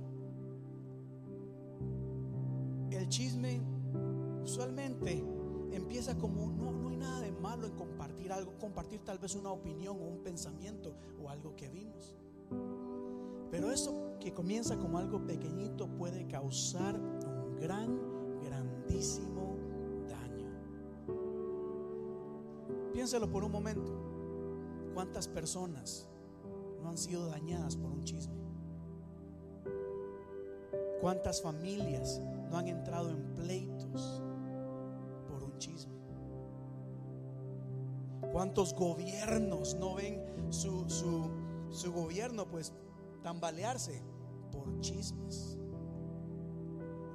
El chisme usualmente empieza como no, no hay nada de malo en compartir algo, compartir tal vez una opinión o un pensamiento o algo que vimos. Pero eso que comienza como algo pequeñito puede causar un gran, grandísimo Piénselo por un momento. ¿Cuántas personas no han sido dañadas por un chisme? ¿Cuántas familias no han entrado en pleitos por un chisme? ¿Cuántos gobiernos no ven su, su, su gobierno pues tambalearse por chismes?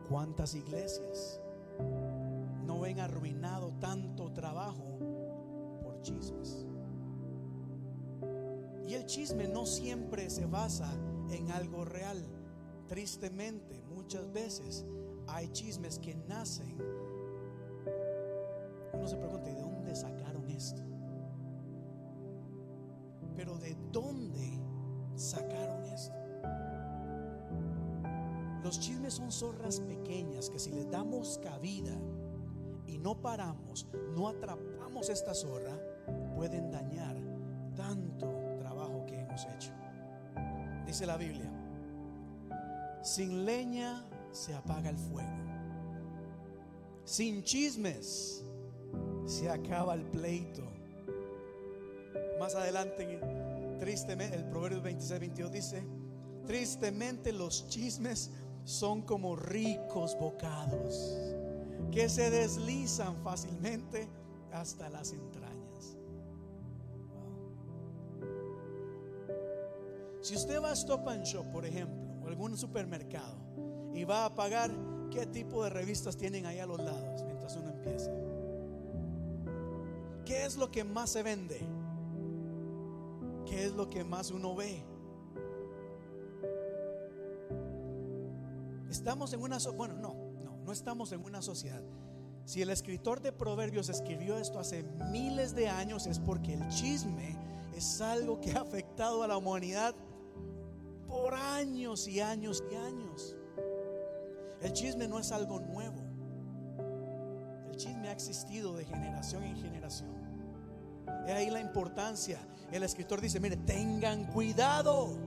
¿Cuántas iglesias no ven arruinado tanto trabajo chismes? Y el chisme no siempre se basa en algo real. Tristemente, muchas veces hay chismes que nacen. Uno se pregunta, ¿de dónde sacaron esto? Pero ¿de dónde sacaron esto? Los chismes son zorras pequeñas que si les damos cabida y no paramos, no atrapamos esta zorra, pueden dañar tanto trabajo que hemos hecho. Dice la Biblia, sin leña se apaga el fuego. Sin chismes se acaba el pleito. Más adelante, tristemente, el Proverbio 26, 22 dice, tristemente los chismes son como ricos bocados que se deslizan fácilmente hasta las entrañas. Si usted va a Stop and Shop, por ejemplo, o algún supermercado y va a pagar, ¿qué tipo de revistas tienen ahí a los lados mientras uno empieza? ¿Qué es lo que más se vende? ¿Qué es lo que más uno ve? Estamos en una, bueno, no, no, no estamos en una sociedad. Si el escritor de Proverbios escribió esto hace miles de años es porque el chisme es algo que ha afectado a la humanidad por años y años y años. El chisme no es algo nuevo. El chisme ha existido de generación en generación. Es ahí la importancia. El escritor dice, mire, tengan cuidado.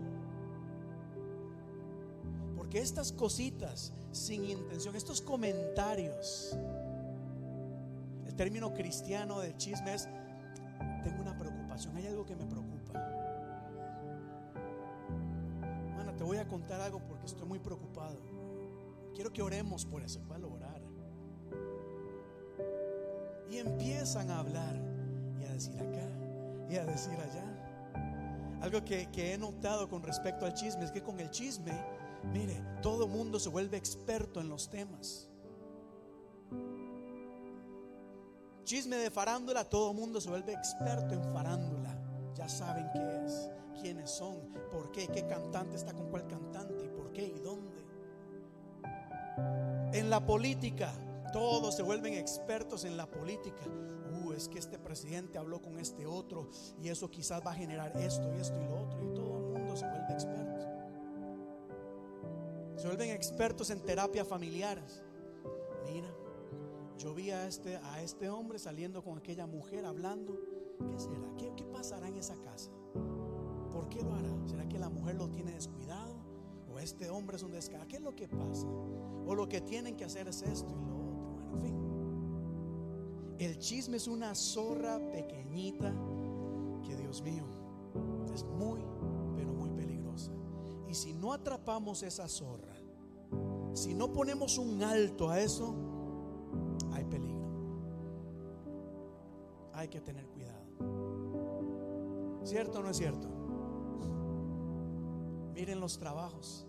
Porque estas cositas sin intención, estos comentarios, el término cristiano del chisme es, tengo una preocupación, hay algo que me preocupa. Voy a contar algo porque estoy muy preocupado. Quiero que oremos por eso, ¿cuál orar? Y empiezan a hablar y a decir acá y a decir allá. Algo que, que he notado con respecto al chisme es que con el chisme Mire, todo mundo se vuelve experto en los temas. Chisme de farándula, todo mundo se vuelve experto en farándula. Ya saben qué es, quiénes son, por qué, qué cantante está con cuál cantante y por qué y dónde. En la política, todos se vuelven expertos en la política. Uh, es que este presidente habló con este otro y eso quizás va a generar esto y esto y lo otro y todo el mundo se vuelve experto. Se vuelven expertos en terapia familiares. Mira, yo vi a este, a este hombre saliendo con aquella mujer hablando. ¿Qué será? ¿Qué, ¿Qué pasará en esa casa? ¿Por qué lo hará? ¿Será que la mujer lo tiene descuidado? ¿O este hombre es un descarado? ¿Qué es lo que pasa? ¿O lo que tienen que hacer es esto y lo otro? Bueno, en fin. El chisme es una zorra pequeñita que Dios mío es muy, pero muy peligrosa. Y si no atrapamos esa zorra, si no ponemos un alto a eso, hay peligro. Hay que tener cuidado. ¿Cierto o no es cierto? Miren los trabajos.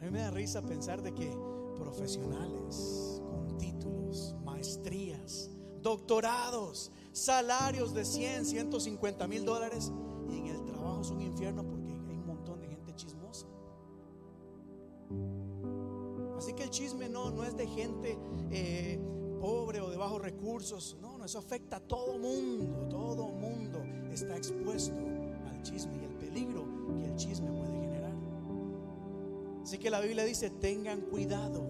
A mí me da risa pensar de que profesionales con títulos, maestrías, doctorados, salarios de 100, 150 mil dólares y en el trabajo es un infierno porque hay un montón de gente chismosa. Así que el chisme no, no es de gente eh, pobre o de bajos recursos. No, no, eso afecta a todo mundo. Todo mundo está expuesto al chisme y el peligro que el chisme puede generar. Así que la Biblia dice, tengan cuidado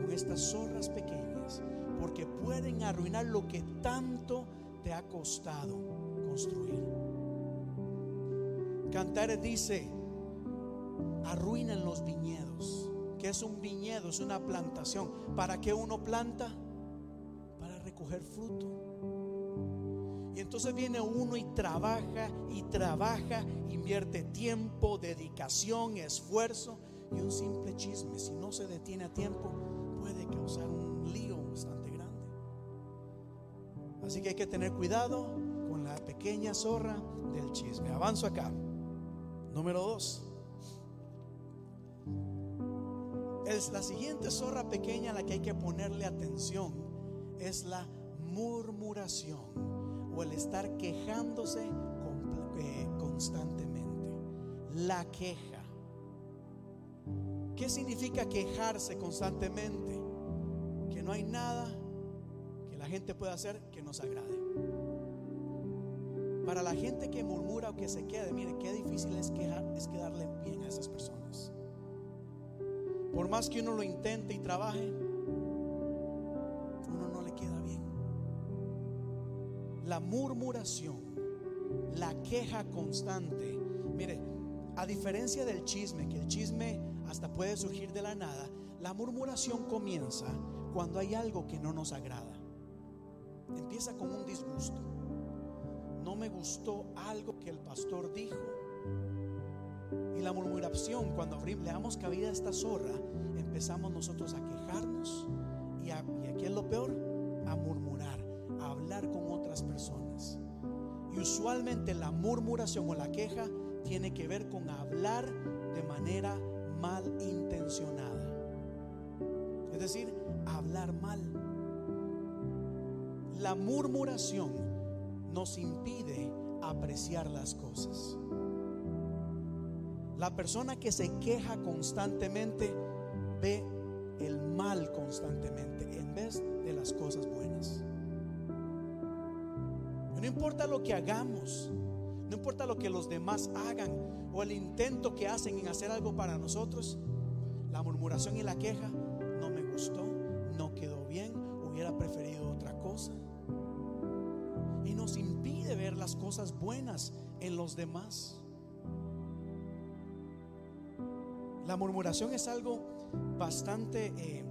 con estas zorras pequeñas, porque pueden arruinar lo que tanto te ha costado construir. Cantares dice, arruinan los viñedos. que es un viñedo? Es una plantación. ¿Para qué uno planta? Para recoger fruto. Y entonces viene uno y trabaja y trabaja, invierte tiempo, dedicación, esfuerzo y un simple chisme, si no se detiene a tiempo, puede causar un lío bastante grande. Así que hay que tener cuidado con la pequeña zorra del chisme. Avanzo acá. Número dos. Es la siguiente zorra pequeña a la que hay que ponerle atención es la murmuración o el estar quejándose eh, constantemente. La queja. ¿Qué significa quejarse constantemente? Que no hay nada que la gente pueda hacer que nos agrade. Para la gente que murmura o que se quede, mire qué difícil es, quejar, es quedarle bien a esas personas. Por más que uno lo intente y trabaje, La murmuración, la queja constante. Mire, a diferencia del chisme, que el chisme hasta puede surgir de la nada, la murmuración comienza cuando hay algo que no nos agrada. Empieza con un disgusto. No me gustó algo que el pastor dijo y la murmuración, cuando le damos cabida a esta zorra, empezamos nosotros a quejarnos y, aquí es lo peor, a murmurar, a hablar con personas. Y usualmente la murmuración o la queja tiene que ver con hablar de manera mal intencionada. Es decir, hablar mal. La murmuración nos impide apreciar las cosas. La persona que se queja constantemente ve el mal constantemente en vez de las cosas buenas. No importa lo que hagamos, no importa lo que los demás hagan o el intento que hacen en hacer algo para nosotros, la murmuración y la queja no me gustó, no quedó bien, hubiera preferido otra cosa. Y nos impide ver las cosas buenas en los demás. La murmuración es algo bastante eh,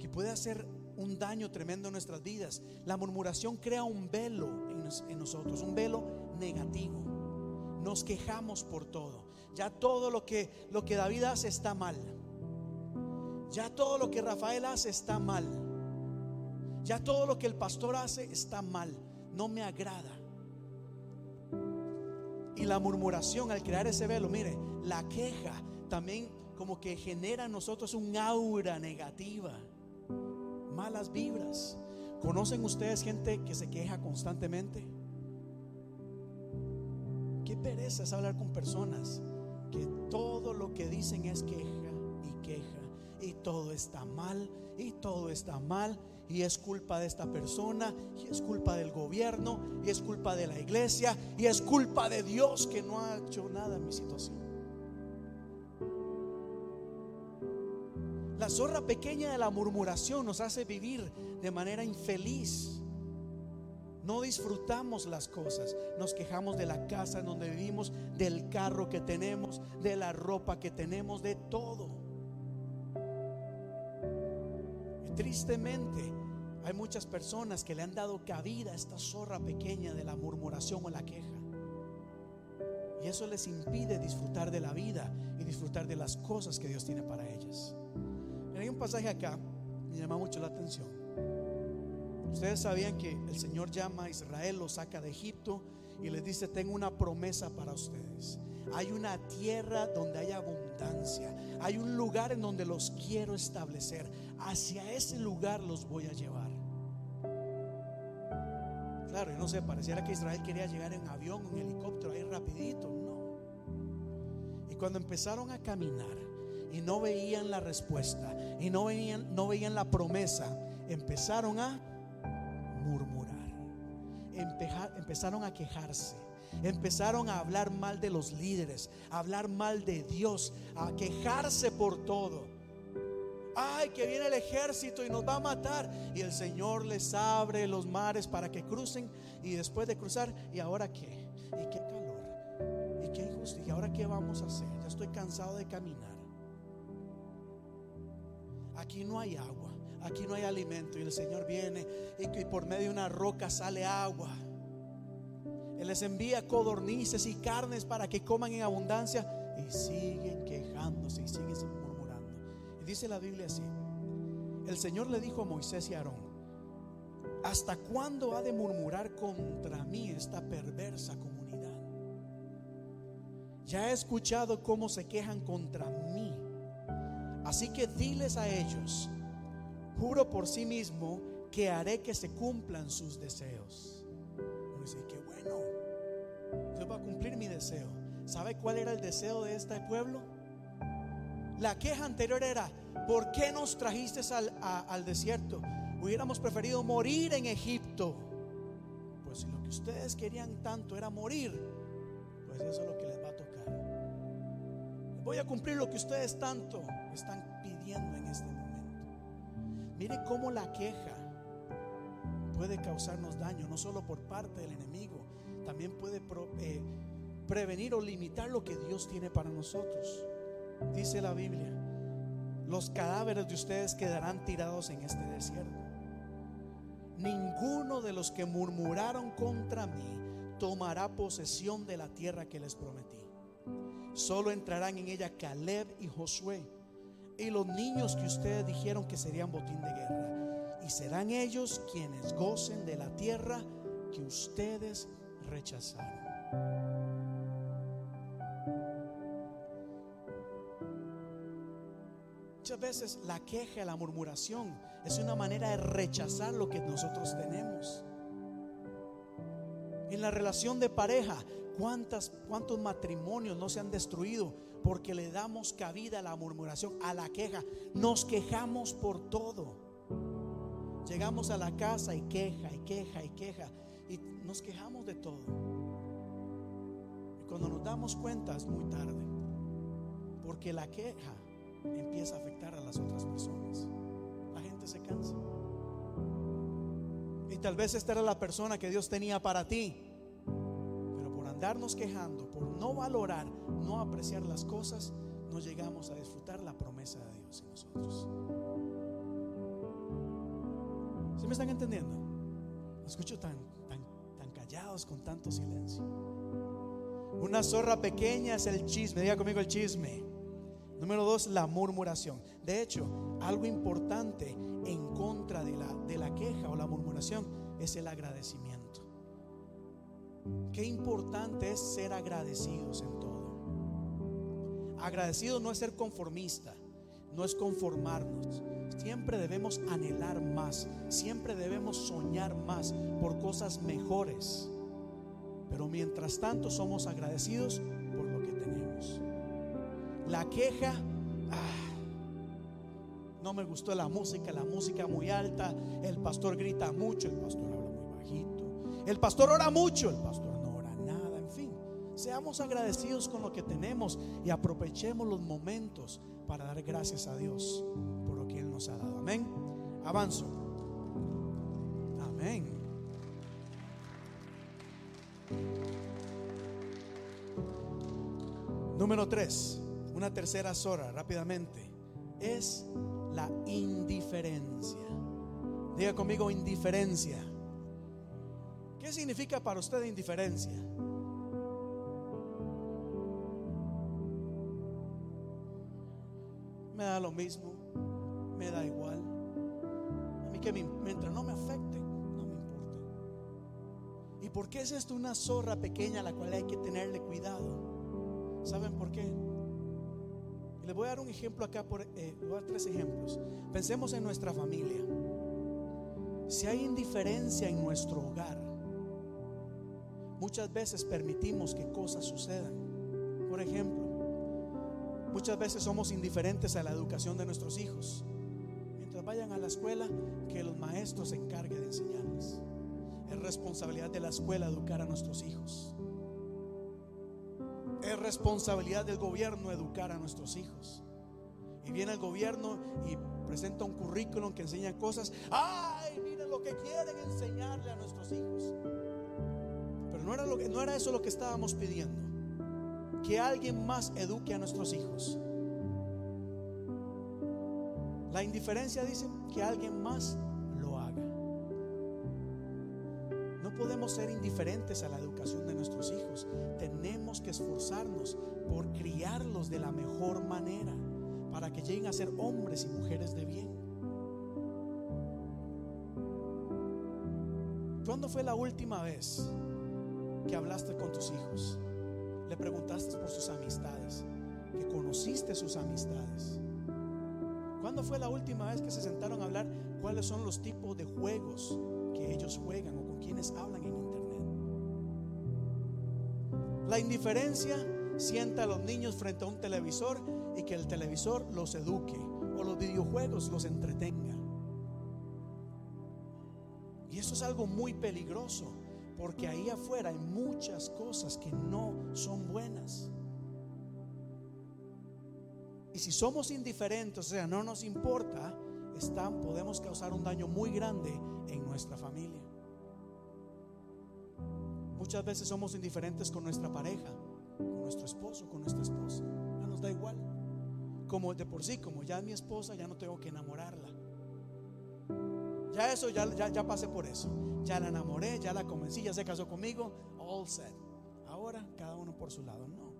que puede hacer un daño tremendo en nuestras vidas. La murmuración crea un velo en, nosotros, un velo negativo. Nos quejamos por todo. Ya todo lo que, lo que David hace está mal. Ya todo lo que Rafael hace está mal. Ya todo lo que el pastor hace está mal. No me agrada. Y la murmuración al crear ese velo, mire, la queja también como que genera en nosotros un aura negativa, malas vibras. ¿Conocen ustedes gente que se queja constantemente? Qué pereza es hablar con personas que todo lo que dicen es queja y queja y todo está mal y todo está mal y es culpa de esta persona y es culpa del gobierno y es culpa de la iglesia y es culpa de Dios que no ha hecho nada en mi situación. La zorra pequeña de la murmuración nos hace vivir de manera infeliz. No disfrutamos las cosas. Nos quejamos de la casa en donde vivimos, del carro que tenemos, de la ropa que tenemos, de todo. Y tristemente hay muchas personas que le han dado cabida a esta zorra pequeña de la murmuración o la queja. Y eso les impide disfrutar de la vida y disfrutar de las cosas que Dios tiene para ellas. Hay un pasaje acá, me llama mucho la atención. Ustedes sabían que el Señor llama a Israel, lo saca de Egipto y les dice, tengo una promesa para ustedes. Hay una tierra donde hay abundancia. Hay un lugar en donde los quiero establecer. Hacia ese lugar los voy a llevar. Claro, yo no sé, pareciera que Israel quería llegar en avión, en helicóptero, ahí rapidito. No. Y cuando empezaron a caminar, y no veían la respuesta y no veían, no veían la promesa, empezaron a murmurar, empezaron a quejarse, Empezaron a hablar mal de los líderes, a hablar mal de Dios, a quejarse por todo. Ay, que viene el ejército y nos va a matar. Y el Señor les abre los mares para que crucen. Y después de cruzar, ¿y ahora qué? ¿Y qué calor? ¿Y qué injusticia? ¿Y ahora qué vamos a hacer? Ya estoy cansado de caminar. Aquí no hay agua, aquí no hay alimento. Y el Señor viene y por medio de una roca sale agua. Él les envía codornices y carnes para que coman en abundancia y siguen quejándose y siguen murmurando. Y dice la Biblia así: El Señor le dijo a Moisés y a Aarón: ¿Hasta cuándo ha de murmurar contra mí esta perversa comunidad? Ya he escuchado cómo se quejan contra mí. Así que diles a ellos, juro por sí mismo que haré que se cumplan sus deseos. Uno dice, qué bueno, Dios va a cumplir mi deseo. ¿Sabe cuál era el deseo de este pueblo? La queja anterior era, ¿por qué nos trajiste al, al desierto? Hubiéramos preferido morir en Egipto. Pues si lo que ustedes querían tanto era morir, pues eso es lo que les va a tocar. Voy a cumplir lo que ustedes tanto están pidiendo en este momento. Mire cómo la queja puede causarnos daño, no solo por parte del enemigo, también puede eh, prevenir o limitar lo que Dios tiene para nosotros. Dice la Biblia, los cadáveres de ustedes quedarán tirados en este desierto ninguno de los que murmuraron contra mí tomará posesión de la tierra que les prometí. Solo entrarán en ella Caleb y Josué y los niños que ustedes dijeron que serían botín de guerra. Y serán ellos quienes gocen de la tierra que ustedes rechazaron. Muchas veces la queja, la murmuración es una manera de rechazar lo que nosotros tenemos. En la relación de pareja, ¿cuántas, ¿cuántos matrimonios no se han destruido porque le damos cabida a la murmuración, a la queja? Nos quejamos por todo. Llegamos a la casa y queja y queja y queja y nos quejamos de todo. Y cuando nos damos cuenta es muy tarde, porque la queja empieza a afectar a las otras personas. La gente se cansa. Y tal vez esta era la persona que Dios tenía para ti. Andarnos quejando, por no valorar, no apreciar las cosas, no llegamos a disfrutar la promesa de Dios en nosotros. ¿Sí me están entendiendo? escucho tan, tan, tan callados con tanto silencio. Una zorra pequeña es el chisme. Diga conmigo el chisme. Número dos, la murmuración. De hecho, algo importante en contra de la, de la queja o la murmuración es el agradecimiento. Qué importante es ser agradecidos en todo. Agradecido no es ser conformista, no es conformarnos. Siempre debemos anhelar más, siempre debemos soñar más por cosas mejores. Pero mientras tanto somos agradecidos la queja, ah, no me gustó la música, la música muy alta, el pastor grita mucho, el pastor habla muy bajito, el pastor ora mucho, el pastor no ora nada, en fin, seamos agradecidos con lo que tenemos y aprovechemos los momentos para dar gracias a Dios por lo que Él nos ha dado. Amén. Avanzo. Amén. Número 3 una tercera zona rápidamente, es la indiferencia. Diga conmigo indiferencia. ¿Qué significa para usted indiferencia? Me da lo mismo, me da igual. A mí que mientras no me afecte, no me importa. ¿Y por qué es esto una zorra pequeña a la cual hay que tenerle cuidado? ¿Saben por qué? Les voy a dar un ejemplo acá, por, eh, voy a dar tres ejemplos. Pensemos en nuestra familia. Si hay indiferencia en nuestro hogar, muchas veces permitimos que cosas sucedan. Por ejemplo, muchas veces somos indiferentes a la educación de nuestros hijos. Mientras vayan a la escuela, que los maestros se encarguen de enseñarles. Es responsabilidad de la escuela educar a nuestros hijos. responsabilidad del gobierno educar a nuestros hijos. Y viene el gobierno y presenta un currículum que enseña cosas. ¡Ay! Miren lo que quieren enseñarle a nuestros hijos. No era eso lo que estábamos pidiendo. Que alguien más eduque a nuestros hijos. La indiferencia dice que alguien más lo haga. No podemos ser indiferentes a la educación de nuestros hijos. Tenemos que esforzarnos por criarlos de la mejor manera para que lleguen a ser hombres y mujeres de bien. ¿Cuándo fue la última vez que hablaste con tus hijos? Le preguntaste por sus amistades, que conociste sus amistades. ¿Cuándo fue la última vez que se sentaron a hablar cuáles son los tipos de juegos que ellos juegan o con quienes hablan en internet? La indiferencia sienta a los niños frente a un televisor y que el televisor los eduque o los videojuegos los entretenga. Y eso es algo muy peligroso porque ahí afuera hay muchas cosas que no son buenas. Y si somos indiferentes, o sea, no nos importa, están, podemos causar un daño muy grande en nuestra familia. Muchas veces somos indiferentes con nuestra pareja, con nuestro esposo, con nuestra esposa. No nos da igual como de por sí, como ya es mi esposa, ya no tengo que enamorarla. Ya eso, ya, ya, ya pasé por eso. Ya la enamoré, ya la convencí, ya se casó conmigo, all set. Ahora cada uno por su lado, no.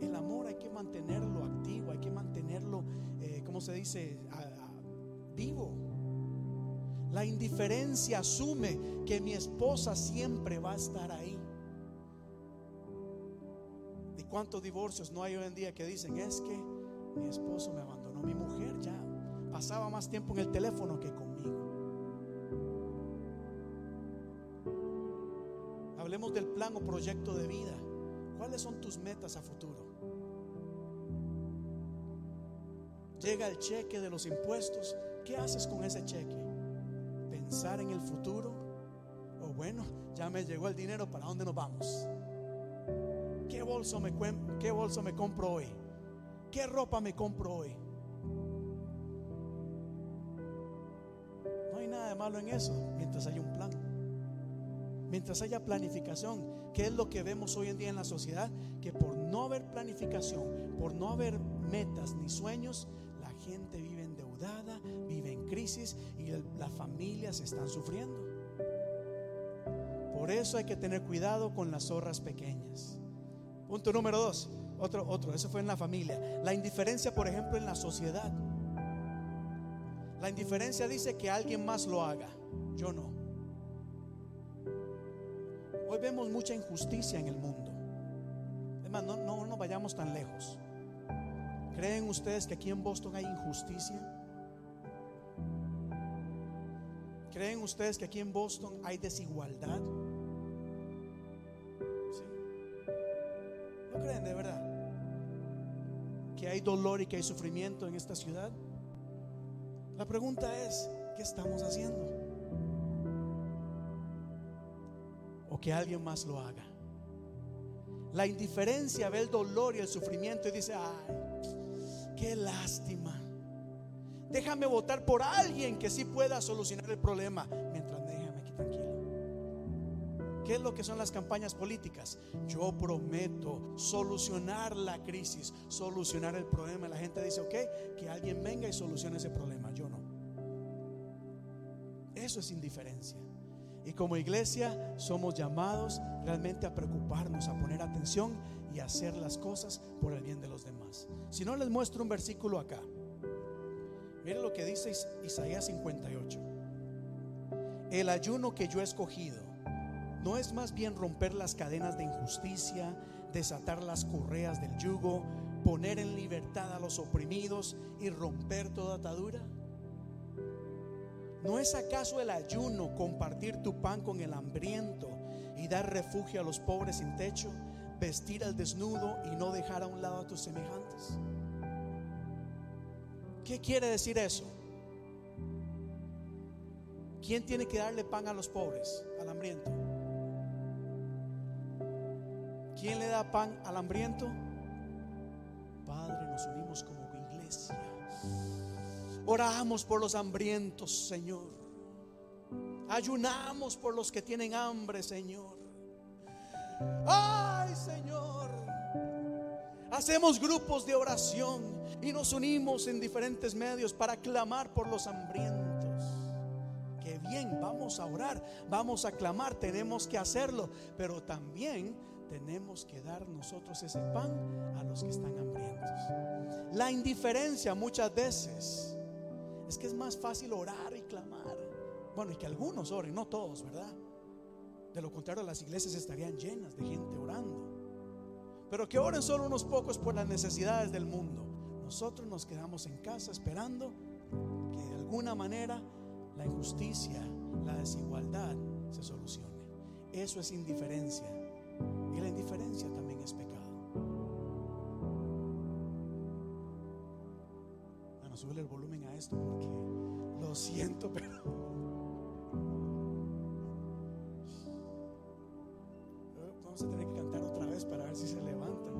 El amor hay que mantenerlo activo, hay que mantenerlo, eh, ¿cómo se dice? vivo. La indiferencia asume que mi esposa siempre va a estar ahí. ¿Cuántos divorcios no hay hoy en día que dicen es que mi esposo me abandonó, mi mujer pasaba más tiempo en el teléfono que conmigo? Hablemos del plan o proyecto de vida. ¿Cuáles son tus metas a futuro? Llega el cheque de los impuestos. ¿Qué haces con ese cheque? ¿Pensar en el futuro? O bueno, ya me llegó el dinero, ¿para dónde nos vamos? ¿Qué bolso me, qué bolso me compro hoy? ¿Qué ropa me compro hoy? Malo en eso mientras haya un plan. Mientras haya planificación, ¿qué es lo que vemos hoy en día en la sociedad? Que por no haber planificación, por no haber metas ni sueños, la gente vive endeudada, vive en crisis y las familias están sufriendo. Por eso hay que tener cuidado con las zorras pequeñas. Punto número dos. Otro, otro. Eso fue en la familia. La indiferencia, por ejemplo, en la sociedad. La indiferencia dice que alguien más lo haga. Yo no. Hoy vemos mucha injusticia en el mundo. Además, no, no, no vayamos tan lejos. ¿Creen ustedes que aquí en Boston hay injusticia? ¿Creen ustedes que aquí en Boston hay desigualdad? creen de verdad? Que hay dolor y que hay sufrimiento en esta ciudad. La pregunta es, ¿qué estamos haciendo? O que alguien más lo haga. La indiferencia ve el dolor y el sufrimiento y dice, ay, qué lástima. Déjame votar por alguien que sí pueda solucionar el problema ¿Qué es lo que son las campañas políticas? Yo prometo solucionar la crisis, solucionar el problema. La gente dice, ok, que alguien venga y solucione ese problema. Yo no. Eso es indiferencia. Y como iglesia somos llamados realmente a preocuparnos, a poner atención y a hacer las cosas por el bien de los demás. Si no les muestro un versículo acá. Miren lo que dice Isaías 58. El ayuno que yo he escogido ¿No es más bien romper las cadenas de injusticia, desatar las correas del yugo, poner en libertad a los oprimidos y romper toda atadura? ¿No es acaso el ayuno compartir tu pan con el hambriento y dar refugio a los pobres sin techo, vestir al desnudo y no dejar a un lado a tus semejantes? ¿Qué quiere decir eso? ¿Quién tiene que darle pan a los pobres, al hambriento? ¿Quién le da pan al hambriento? Padre, nos unimos como iglesia. Oramos por los hambrientos, Señor. Ayunamos por los que tienen hambre, Señor. Ay, Señor. Hacemos grupos de oración y nos unimos en diferentes medios para clamar por los hambrientos. Que bien, vamos a orar, vamos a clamar, tenemos que hacerlo, pero también tenemos que dar nosotros ese pan a los que están hambrientos. La indiferencia muchas veces es que es más fácil orar y clamar. Bueno, y que algunos oren, no todos, ¿verdad? De lo contrario, las iglesias estarían llenas de gente orando. Pero que oren solo unos pocos por las necesidades del mundo. Nosotros nos quedamos en casa esperando que de alguna manera la injusticia, la desigualdad se solucione. Eso es indiferencia. Y la indiferencia también es pecado. Bueno, sube el volumen a esto porque lo siento, pero... Vamos a tener que cantar otra vez para ver si se levantan.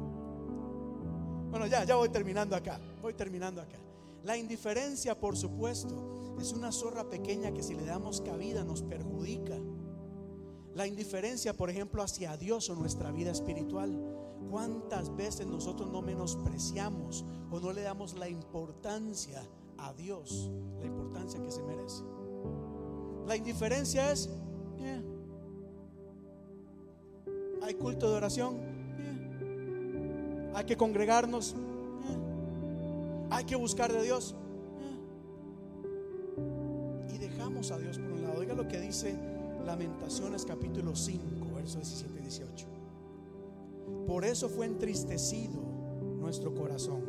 Bueno, ya, ya voy terminando acá. Voy terminando acá. La indiferencia, por supuesto, es una zorra pequeña que si le damos cabida nos perjudica. La indiferencia, por ejemplo, hacia Dios o nuestra vida espiritual. ¿Cuántas veces nosotros no menospreciamos o no le damos la importancia a Dios, la importancia que se merece? La indiferencia es, eh, hay culto de oración, eh, hay que congregarnos, eh, hay que buscar de Dios. Y dejamos a Dios por un lado. Oiga lo que dice Lamentaciones capítulo 5, versos 17 y 18. Por eso fue entristecido nuestro corazón.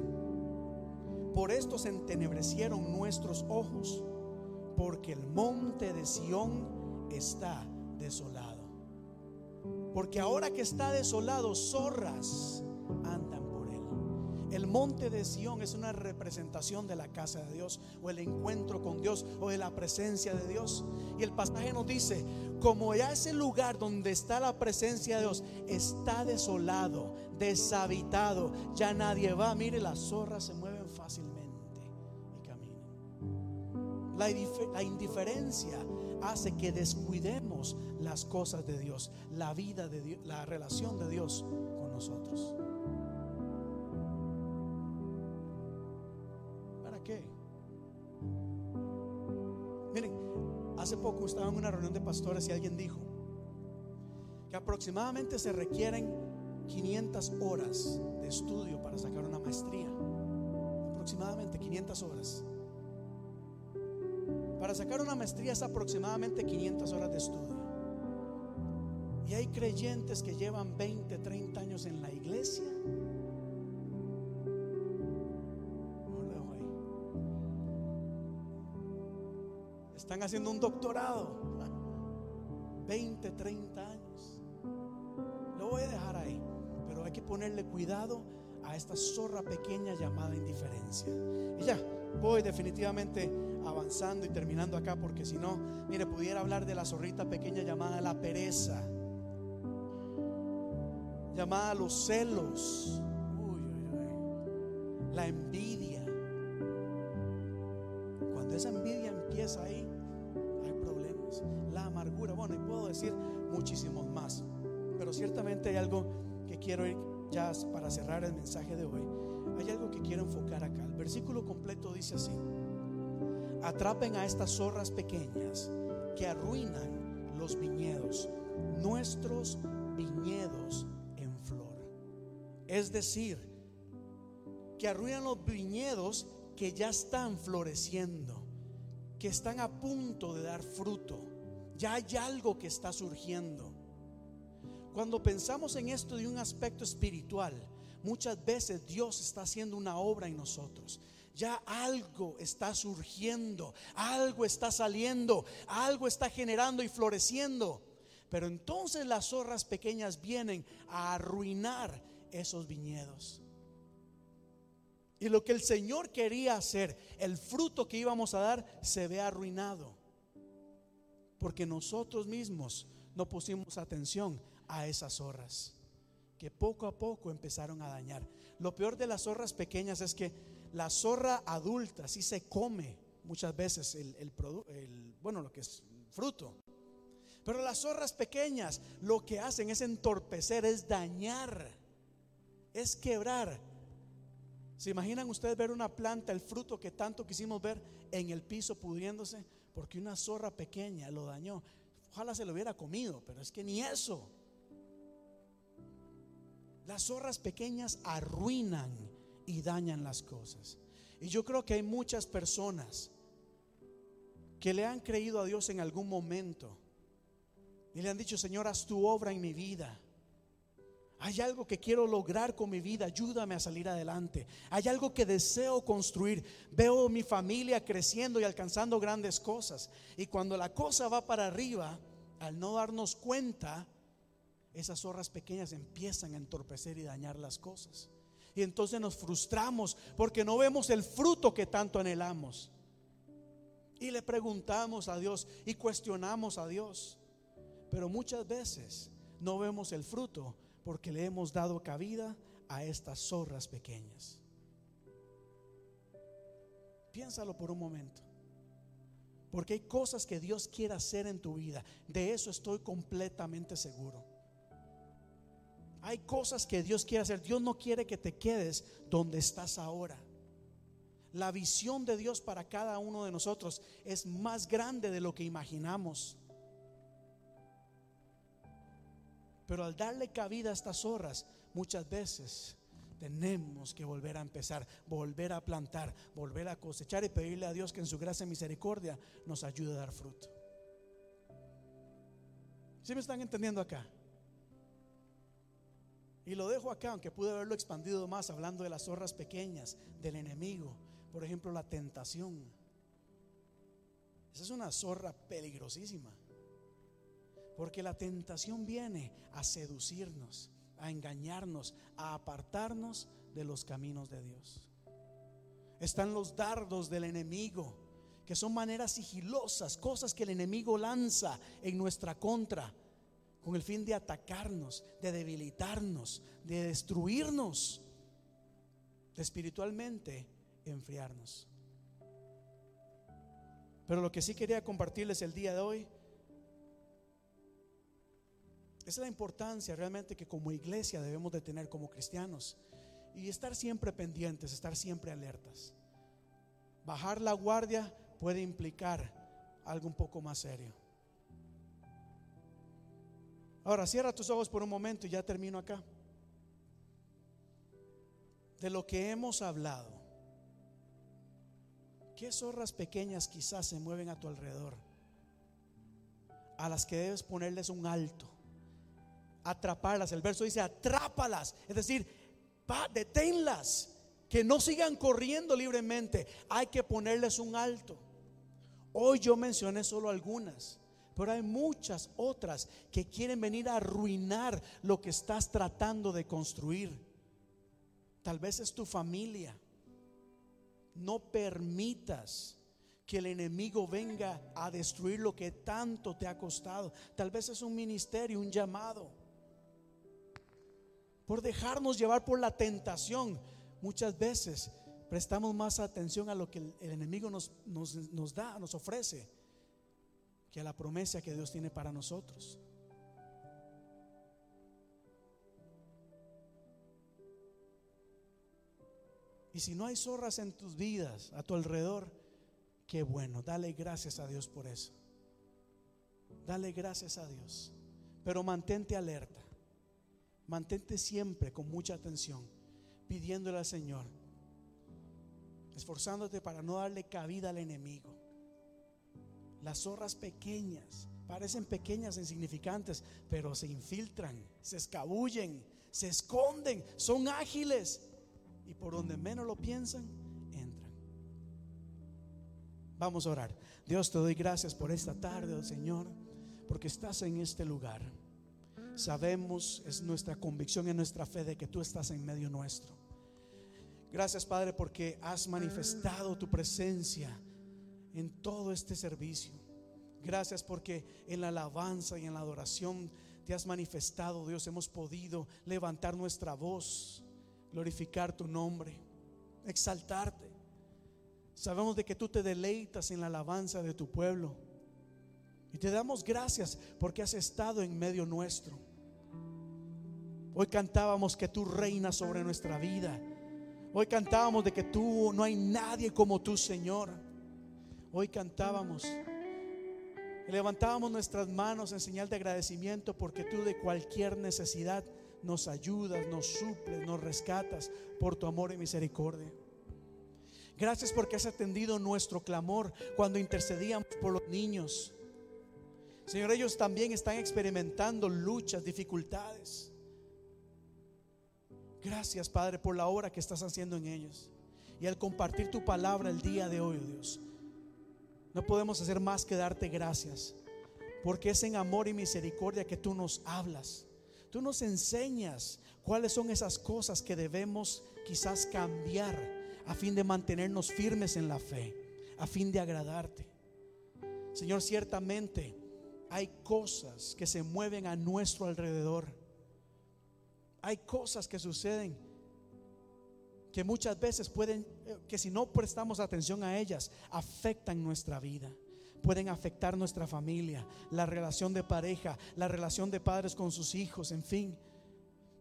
Por esto se entenebrecieron nuestros ojos, porque el monte de Sión está desolado. Porque ahora que está desolado, zorras el monte de Sión es una representación de la casa de Dios o el encuentro con Dios o de la presencia de Dios. Y el pasaje nos dice, como ya ese lugar donde está la presencia de Dios está desolado, deshabitado, ya nadie va, mire, las zorras se mueven fácilmente y caminan. La, la indiferencia hace que descuidemos las cosas de Dios, la vida de Dios, la relación de Dios con nosotros. Hace poco estaba en una reunión de pastores y alguien dijo que aproximadamente se requieren 500 horas de estudio para sacar una maestría. Aproximadamente 500 horas. Para sacar una maestría es aproximadamente 500 horas de estudio. Y hay creyentes que llevan 20, 30 años en la iglesia haciendo un doctorado. 20, 30 años. Lo voy a dejar ahí. Pero hay que ponerle cuidado a esta zorra pequeña llamada indiferencia. Y ya, voy definitivamente avanzando y terminando acá porque si no, mire, pudiera hablar de la zorrita pequeña llamada la pereza. Llamada los celos. La envidia. Quiero ya para cerrar el mensaje de hoy. Hay algo que quiero enfocar acá. El versículo completo dice así. Atrapen a estas zorras pequeñas que arruinan los viñedos, nuestros viñedos en flor. Es decir, que arruinan los viñedos que ya están floreciendo que están a punto de dar fruto. Ya hay algo que está surgiendo. Cuando pensamos en esto de un aspecto espiritual, muchas veces Dios está haciendo una obra en nosotros. Ya algo está surgiendo, algo está saliendo, algo está generando y floreciendo. Pero entonces las zorras pequeñas vienen a arruinar esos viñedos. Y lo que el Señor quería hacer, el fruto que íbamos a dar, se ve arruinado. Porque nosotros mismos no pusimos atención a esas zorras. que poco a poco empezaron a dañar. Lo peor de las zorras pequeñas es que la zorra adulta sí se come muchas veces el, el, el bueno, lo que es fruto. Pero las zorras pequeñas lo que hacen es entorpecer, es dañar, es quebrar. ¿Se imaginan ustedes ver una planta, el fruto que tanto quisimos ver en el piso pudriéndose? Porque una zorra pequeña lo dañó. Ojalá se lo hubiera comido, pero es que ni eso. Las zorras pequeñas arruinan y dañan las cosas. Y yo creo que hay muchas personas que le han creído a Dios en algún momento y le han dicho, Señor, haz tu obra en mi vida. Hay algo que quiero lograr con mi vida, ayúdame a salir adelante. Hay algo que deseo construir. Veo mi familia creciendo y alcanzando grandes cosas. Y cuando la cosa va para arriba, al no darnos cuenta, esas zorras pequeñas empiezan a entorpecer y dañar las cosas. Y entonces nos frustramos porque no vemos el fruto que tanto anhelamos. Y le preguntamos a Dios y cuestionamos a Dios. Pero muchas veces no vemos el fruto porque le hemos dado cabida a estas zorras pequeñas. Piénsalo por un momento. Porque hay cosas que Dios quiere hacer en tu vida. De eso estoy completamente seguro. Hay cosas que Dios quiere hacer. Dios no quiere que te quedes donde estás ahora. La visión de Dios para cada uno de nosotros es más grande de lo que imaginamos. Pero al darle cabida a estas zorras, muchas veces tenemos que volver a empezar, volver a plantar, volver a cosechar y pedirle a Dios que en su gracia y misericordia nos ayude a dar fruto. ¿Sí me están entendiendo acá? Y lo dejo acá, aunque pude haberlo expandido más hablando de las zorras pequeñas, del enemigo. Por ejemplo, la tentación. Esa es una zorra peligrosísima. Porque la tentación viene a seducirnos, a engañarnos, a apartarnos de los caminos de Dios. Están los dardos del enemigo, que son maneras sigilosas, cosas que el enemigo lanza en nuestra contra, con el fin de atacarnos, de debilitarnos, de destruirnos, de espiritualmente enfriarnos. Pero lo que sí quería compartirles el día de hoy es la importancia realmente que como iglesia debemos de tener como cristianos. Y estar siempre pendientes, estar siempre alertas. Bajar la guardia puede implicar algo un poco más serio. Ahora, cierra tus ojos por un momento y ya termino acá. De lo que hemos hablado, ¿qué zorras pequeñas quizás se mueven a tu alrededor? A las que debes ponerles un alto atraparlas. El verso dice, atrápalas. Es decir, deténlas. Que no sigan corriendo libremente. Hay que ponerles un alto. Hoy yo mencioné solo algunas. Pero hay muchas otras que quieren venir a arruinar lo que estás tratando de construir. Tal vez es tu familia. No permitas que el enemigo venga a destruir lo que tanto te ha costado. Tal vez es un ministerio, un llamado por dejarnos llevar por la tentación. Muchas veces prestamos más atención a lo que el, enemigo nos, nos, da, nos ofrece, que a la promesa que Dios tiene para nosotros. Y si no hay zorras en tus vidas, a tu alrededor, qué bueno, dale gracias a Dios por eso. Dale gracias a Dios. Pero mantente alerta. Mantente siempre con mucha atención, pidiéndole al Señor, esforzándote para no darle cabida al enemigo. Las zorras pequeñas parecen pequeñas e insignificantes, pero se infiltran, se escabullen, se esconden, son ágiles y por donde menos lo piensan, entran. Vamos a orar. Dios te doy gracias por esta tarde, oh Señor, porque estás en este lugar sabemos, es nuestra convicción, y nuestra fe de que tú estás en medio nuestro. Gracias Padre porque has manifestado tu presencia en todo este servicio. Gracias porque en la alabanza y en la adoración te has manifestado, Dios, hemos podido levantar nuestra voz, glorificar tu nombre, exaltarte. Sabemos de que tú te deleitas en la alabanza de tu pueblo. Y te damos gracias porque has estado en medio nuestro. Hoy cantábamos que tú reinas sobre nuestra vida. Hoy cantábamos de que tú no hay nadie como tú, Señor. Hoy cantábamos y levantábamos nuestras manos en señal de agradecimiento porque tú de cualquier necesidad nos ayudas, nos suples, nos rescatas por tu amor y misericordia. Gracias porque has atendido nuestro clamor cuando intercedíamos por los niños. Señor, ellos también están experimentando luchas, dificultades. Gracias, Padre, por la obra que estás haciendo en ellos. Y al compartir tu palabra el día de hoy, Dios, no podemos hacer más que darte gracias, porque es en amor y misericordia que tú nos hablas. Tú nos enseñas cuáles son esas cosas que debemos quizás cambiar a fin de mantenernos firmes en la fe, a fin de agradarte. Señor, ciertamente hay cosas que se mueven a nuestro alrededor. Hay cosas que suceden que muchas veces pueden, eh, que si no prestamos atención a ellas, afectan nuestra vida. Pueden afectar nuestra familia, la relación de pareja, la relación de padres con sus hijos, en fin.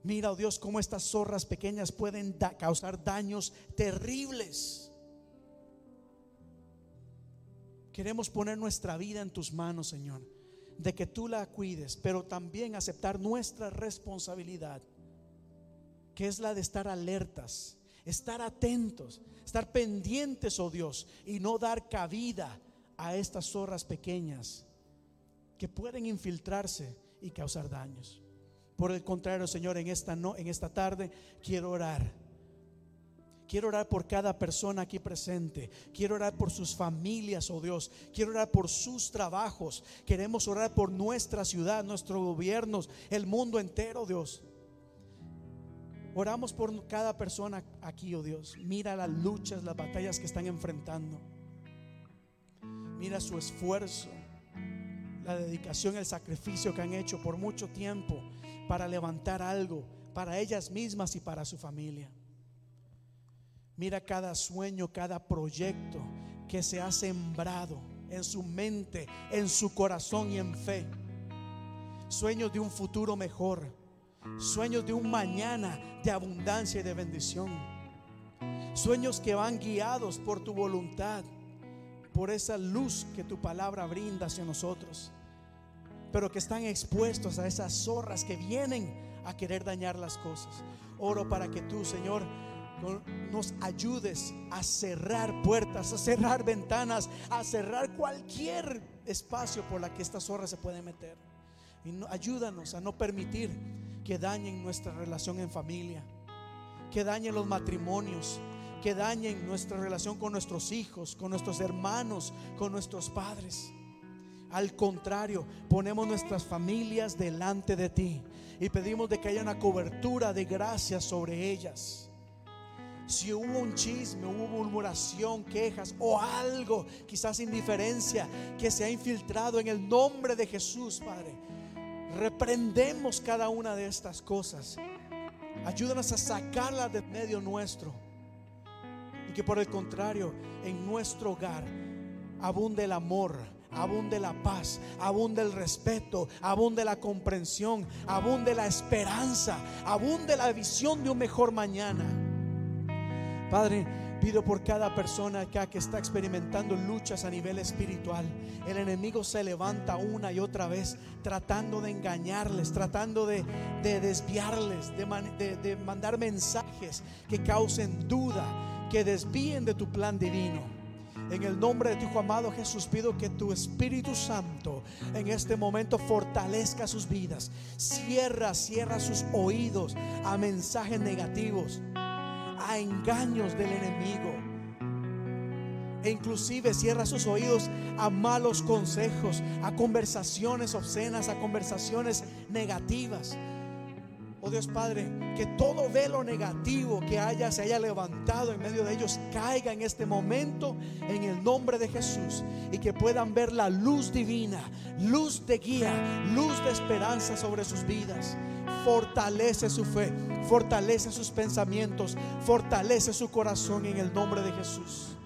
Mira, oh Dios, cómo estas zorras pequeñas pueden causar daños terribles. Queremos poner nuestra vida en tus manos, Señor, de que tú la cuides, pero también aceptar nuestra responsabilidad, que es la de estar alertas, estar atentos, estar pendientes, oh Dios, y no dar cabida a estas zorras pequeñas que pueden infiltrarse y causar daños. Por el contrario, Señor, en esta no, en esta tarde quiero orar. Quiero orar por cada persona aquí presente. Quiero orar por sus familias, oh Dios. Quiero orar por sus trabajos. Queremos orar por nuestra ciudad, nuestros gobiernos, el mundo entero, Dios. Oramos por cada persona aquí, oh Dios. Mira las luchas, las batallas que están enfrentando. Mira su esfuerzo, la dedicación, el sacrificio que han hecho por mucho tiempo para levantar algo para ellas mismas y para su familia. Mira cada sueño, cada proyecto que se ha sembrado en su mente, en su corazón y en fe. Sueños de un futuro mejor Sueños de un mañana de abundancia y de bendición. Sueños que van guiados por tu voluntad, por esa luz que tu palabra brinda hacia nosotros. Pero que están expuestos a esas zorras que vienen a querer dañar las cosas. Oro para que tú, Señor, nos ayudes a cerrar puertas, a cerrar ventanas, a cerrar cualquier espacio por la que estas zorras se pueden meter. Y ayúdanos a no permitir que dañen nuestra relación en familia, que dañen los matrimonios, que dañen nuestra relación con nuestros hijos, con nuestros hermanos, con nuestros padres. Al contrario, ponemos nuestras familias delante de ti y pedimos de que haya una cobertura de gracia sobre ellas. Si hubo un chisme, hubo murmuración, quejas o algo, quizás indiferencia que se ha infiltrado en el nombre de Jesús, Padre, Reprendemos cada una de estas cosas. Ayúdanos a sacarlas de medio nuestro. Y que por el contrario, en nuestro hogar abunde el amor, abunde la paz, abunde el respeto, abunde la comprensión, abunde la esperanza, abunde la visión de un mejor mañana. Padre, pido por cada persona acá que está experimentando luchas a nivel espiritual. El enemigo se levanta una y otra vez tratando de engañarles, tratando de, desviarles, de, de mandar mensajes que causen duda, que desvíen de tu plan divino. En el nombre de tu Hijo amado Jesús pido que tu Espíritu Santo en este momento fortalezca sus vidas. Cierra, cierra sus oídos a mensajes negativos a engaños del enemigo. E inclusive cierra sus oídos a malos consejos, a conversaciones obscenas, a conversaciones negativas. Oh Dios Padre, que todo velo negativo que haya se haya levantado en medio de ellos caiga en este momento en el nombre de Jesús y que puedan ver la luz divina, luz de guía, luz de esperanza sobre sus vidas. Fortalece su fe, fortalece sus pensamientos, fortalece su corazón en el nombre de Jesús.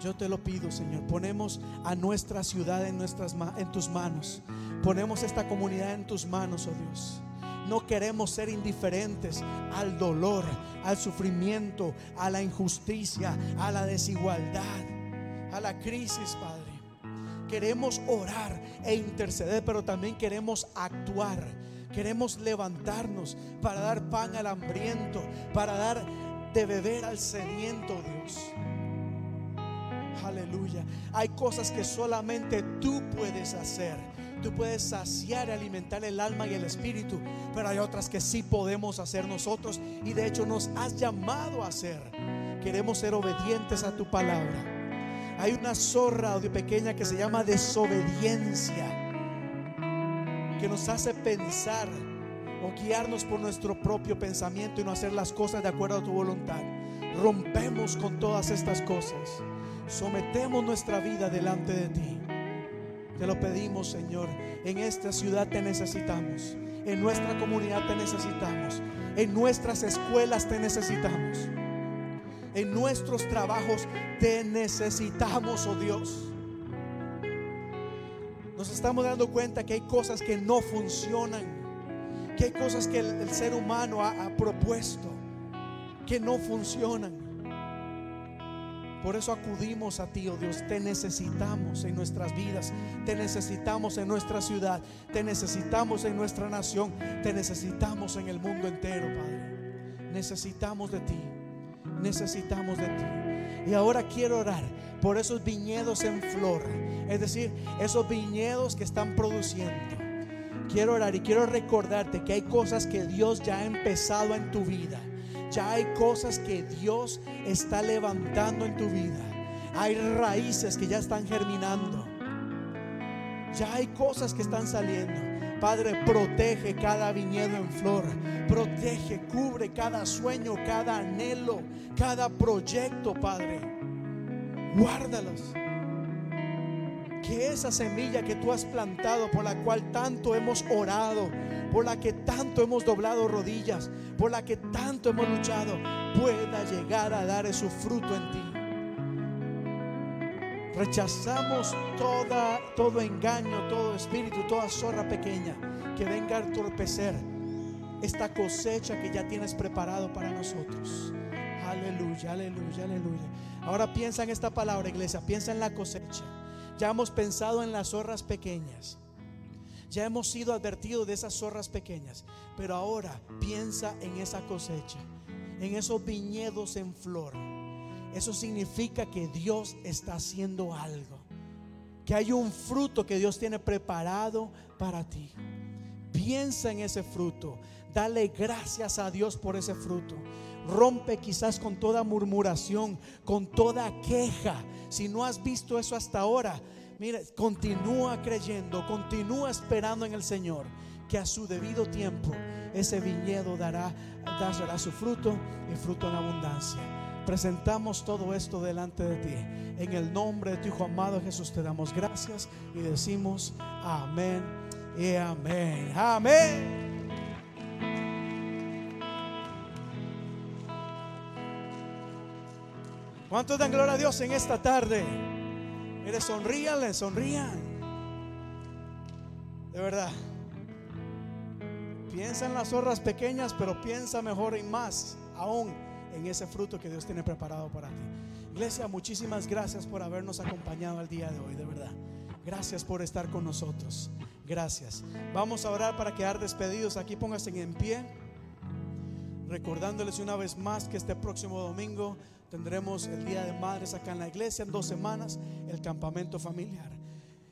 Yo te lo pido, Señor. Ponemos a nuestra ciudad en, nuestras, en tus manos. Ponemos esta comunidad en tus manos, oh Dios. No queremos ser indiferentes al dolor, al sufrimiento, a la injusticia, a la desigualdad, a la crisis, Padre. Queremos orar e interceder, pero también queremos actuar. Queremos levantarnos para dar pan al hambriento, para dar de beber al sediento, Dios. Aleluya. Hay cosas que solamente tú puedes hacer. Tú puedes saciar y alimentar el alma y el espíritu, pero hay otras que sí podemos hacer nosotros y de hecho nos has llamado a hacer. Queremos ser obedientes a tu palabra. Hay una zorra pequeña que se llama desobediencia, que nos hace pensar o guiarnos por nuestro propio pensamiento y no hacer las cosas de acuerdo a tu voluntad. Rompemos con todas estas cosas. Sometemos nuestra vida delante de ti. Te lo pedimos, Señor. En esta ciudad te necesitamos. En nuestra comunidad te necesitamos. En nuestras escuelas te necesitamos. En nuestros trabajos te necesitamos, oh Dios. Nos estamos dando cuenta que hay cosas que no funcionan. Que hay cosas que el, ser humano ha, propuesto que no funcionan. Por eso acudimos a ti, oh Dios. Te necesitamos en nuestras vidas. Te necesitamos en nuestra ciudad. Te necesitamos en nuestra nación. Te necesitamos en el mundo entero, Padre. Necesitamos de ti. Necesitamos de ti. Y ahora quiero orar por esos viñedos en flor. Es decir, esos viñedos que están produciendo. Quiero orar y quiero recordarte que hay cosas que Dios ya ha empezado en tu vida ya hay cosas que Dios está levantando en tu vida. Hay raíces que ya están germinando. Ya hay cosas que están saliendo. Padre, protege cada viñedo en flor. Protege, cubre cada sueño, cada anhelo, cada proyecto, Padre. Guárdalos. Que esa semilla que tú has plantado, por la cual tanto hemos orado, por la que tanto hemos doblado rodillas, por la que tanto hemos luchado, pueda llegar a dar su fruto en ti. Rechazamos toda, todo engaño, todo espíritu, toda zorra pequeña que venga a entorpecer esta cosecha que ya tienes preparado para nosotros. Aleluya, aleluya, aleluya. Ahora piensa en esta palabra, iglesia, piensa en la cosecha. Ya hemos pensado en las zorras pequeñas. Ya hemos sido advertidos de esas zorras pequeñas, pero ahora piensa en esa cosecha, en esos viñedos en flor. Eso significa que Dios está haciendo algo, que hay un fruto que Dios tiene preparado para ti. Piensa en ese fruto, dale gracias a Dios por ese fruto. Rompe quizás con toda murmuración, con toda queja. Si no has visto eso hasta ahora, Mire, continúa creyendo, continúa esperando en el Señor, que a su debido tiempo ese viñedo dará, dará su fruto y fruto en abundancia. Presentamos todo esto delante de ti. En el nombre de tu Hijo amado Jesús te damos gracias y decimos amén y amén. Amén. ¿Cuántos dan gloria a Dios en esta tarde? Mire, sonríanle, sonrían. De verdad. Piensa en las zorras pequeñas, pero piensa mejor y más aún en ese fruto que Dios tiene preparado para ti. Iglesia, muchísimas gracias por habernos acompañado al día de hoy, de verdad. Gracias por estar con nosotros. Gracias. Vamos a orar para quedar despedidos. Aquí pónganse en pie. Recordándoles una vez más que este próximo domingo Tendremos el Día de Madres acá en la iglesia, en dos semanas, el campamento familiar.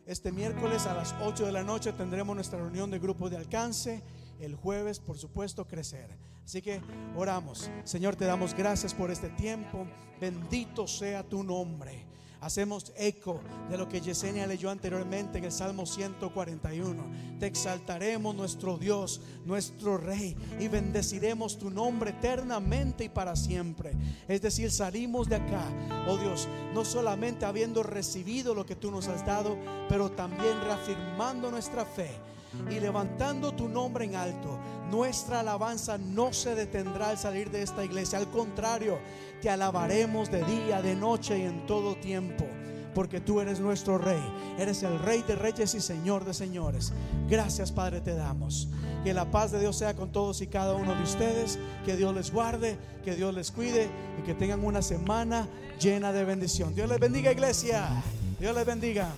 Este miércoles a las 8 de la noche tendremos nuestra reunión de grupo de alcance. El jueves, por supuesto, crecer. Así que oramos. Señor, te damos gracias por este tiempo. Bendito sea tu nombre. Hacemos eco de lo que Yesenia leyó anteriormente en el Salmo 141. Te exaltaremos nuestro Dios, nuestro Rey, y bendeciremos tu nombre eternamente y para siempre. Es decir, salimos de acá, oh Dios, no solamente habiendo recibido lo que tú nos has dado, pero también reafirmando nuestra fe y levantando tu nombre en alto. Nuestra alabanza no se detendrá al salir de esta iglesia. Al contrario, te alabaremos de día, de noche y en todo tiempo. Porque tú eres nuestro rey. Eres el rey de reyes y señor de señores. Gracias Padre te damos. Que la paz de Dios sea con todos y cada uno de ustedes. Que Dios les guarde, que Dios les cuide y que tengan una semana llena de bendición. Dios les bendiga iglesia. Dios les bendiga.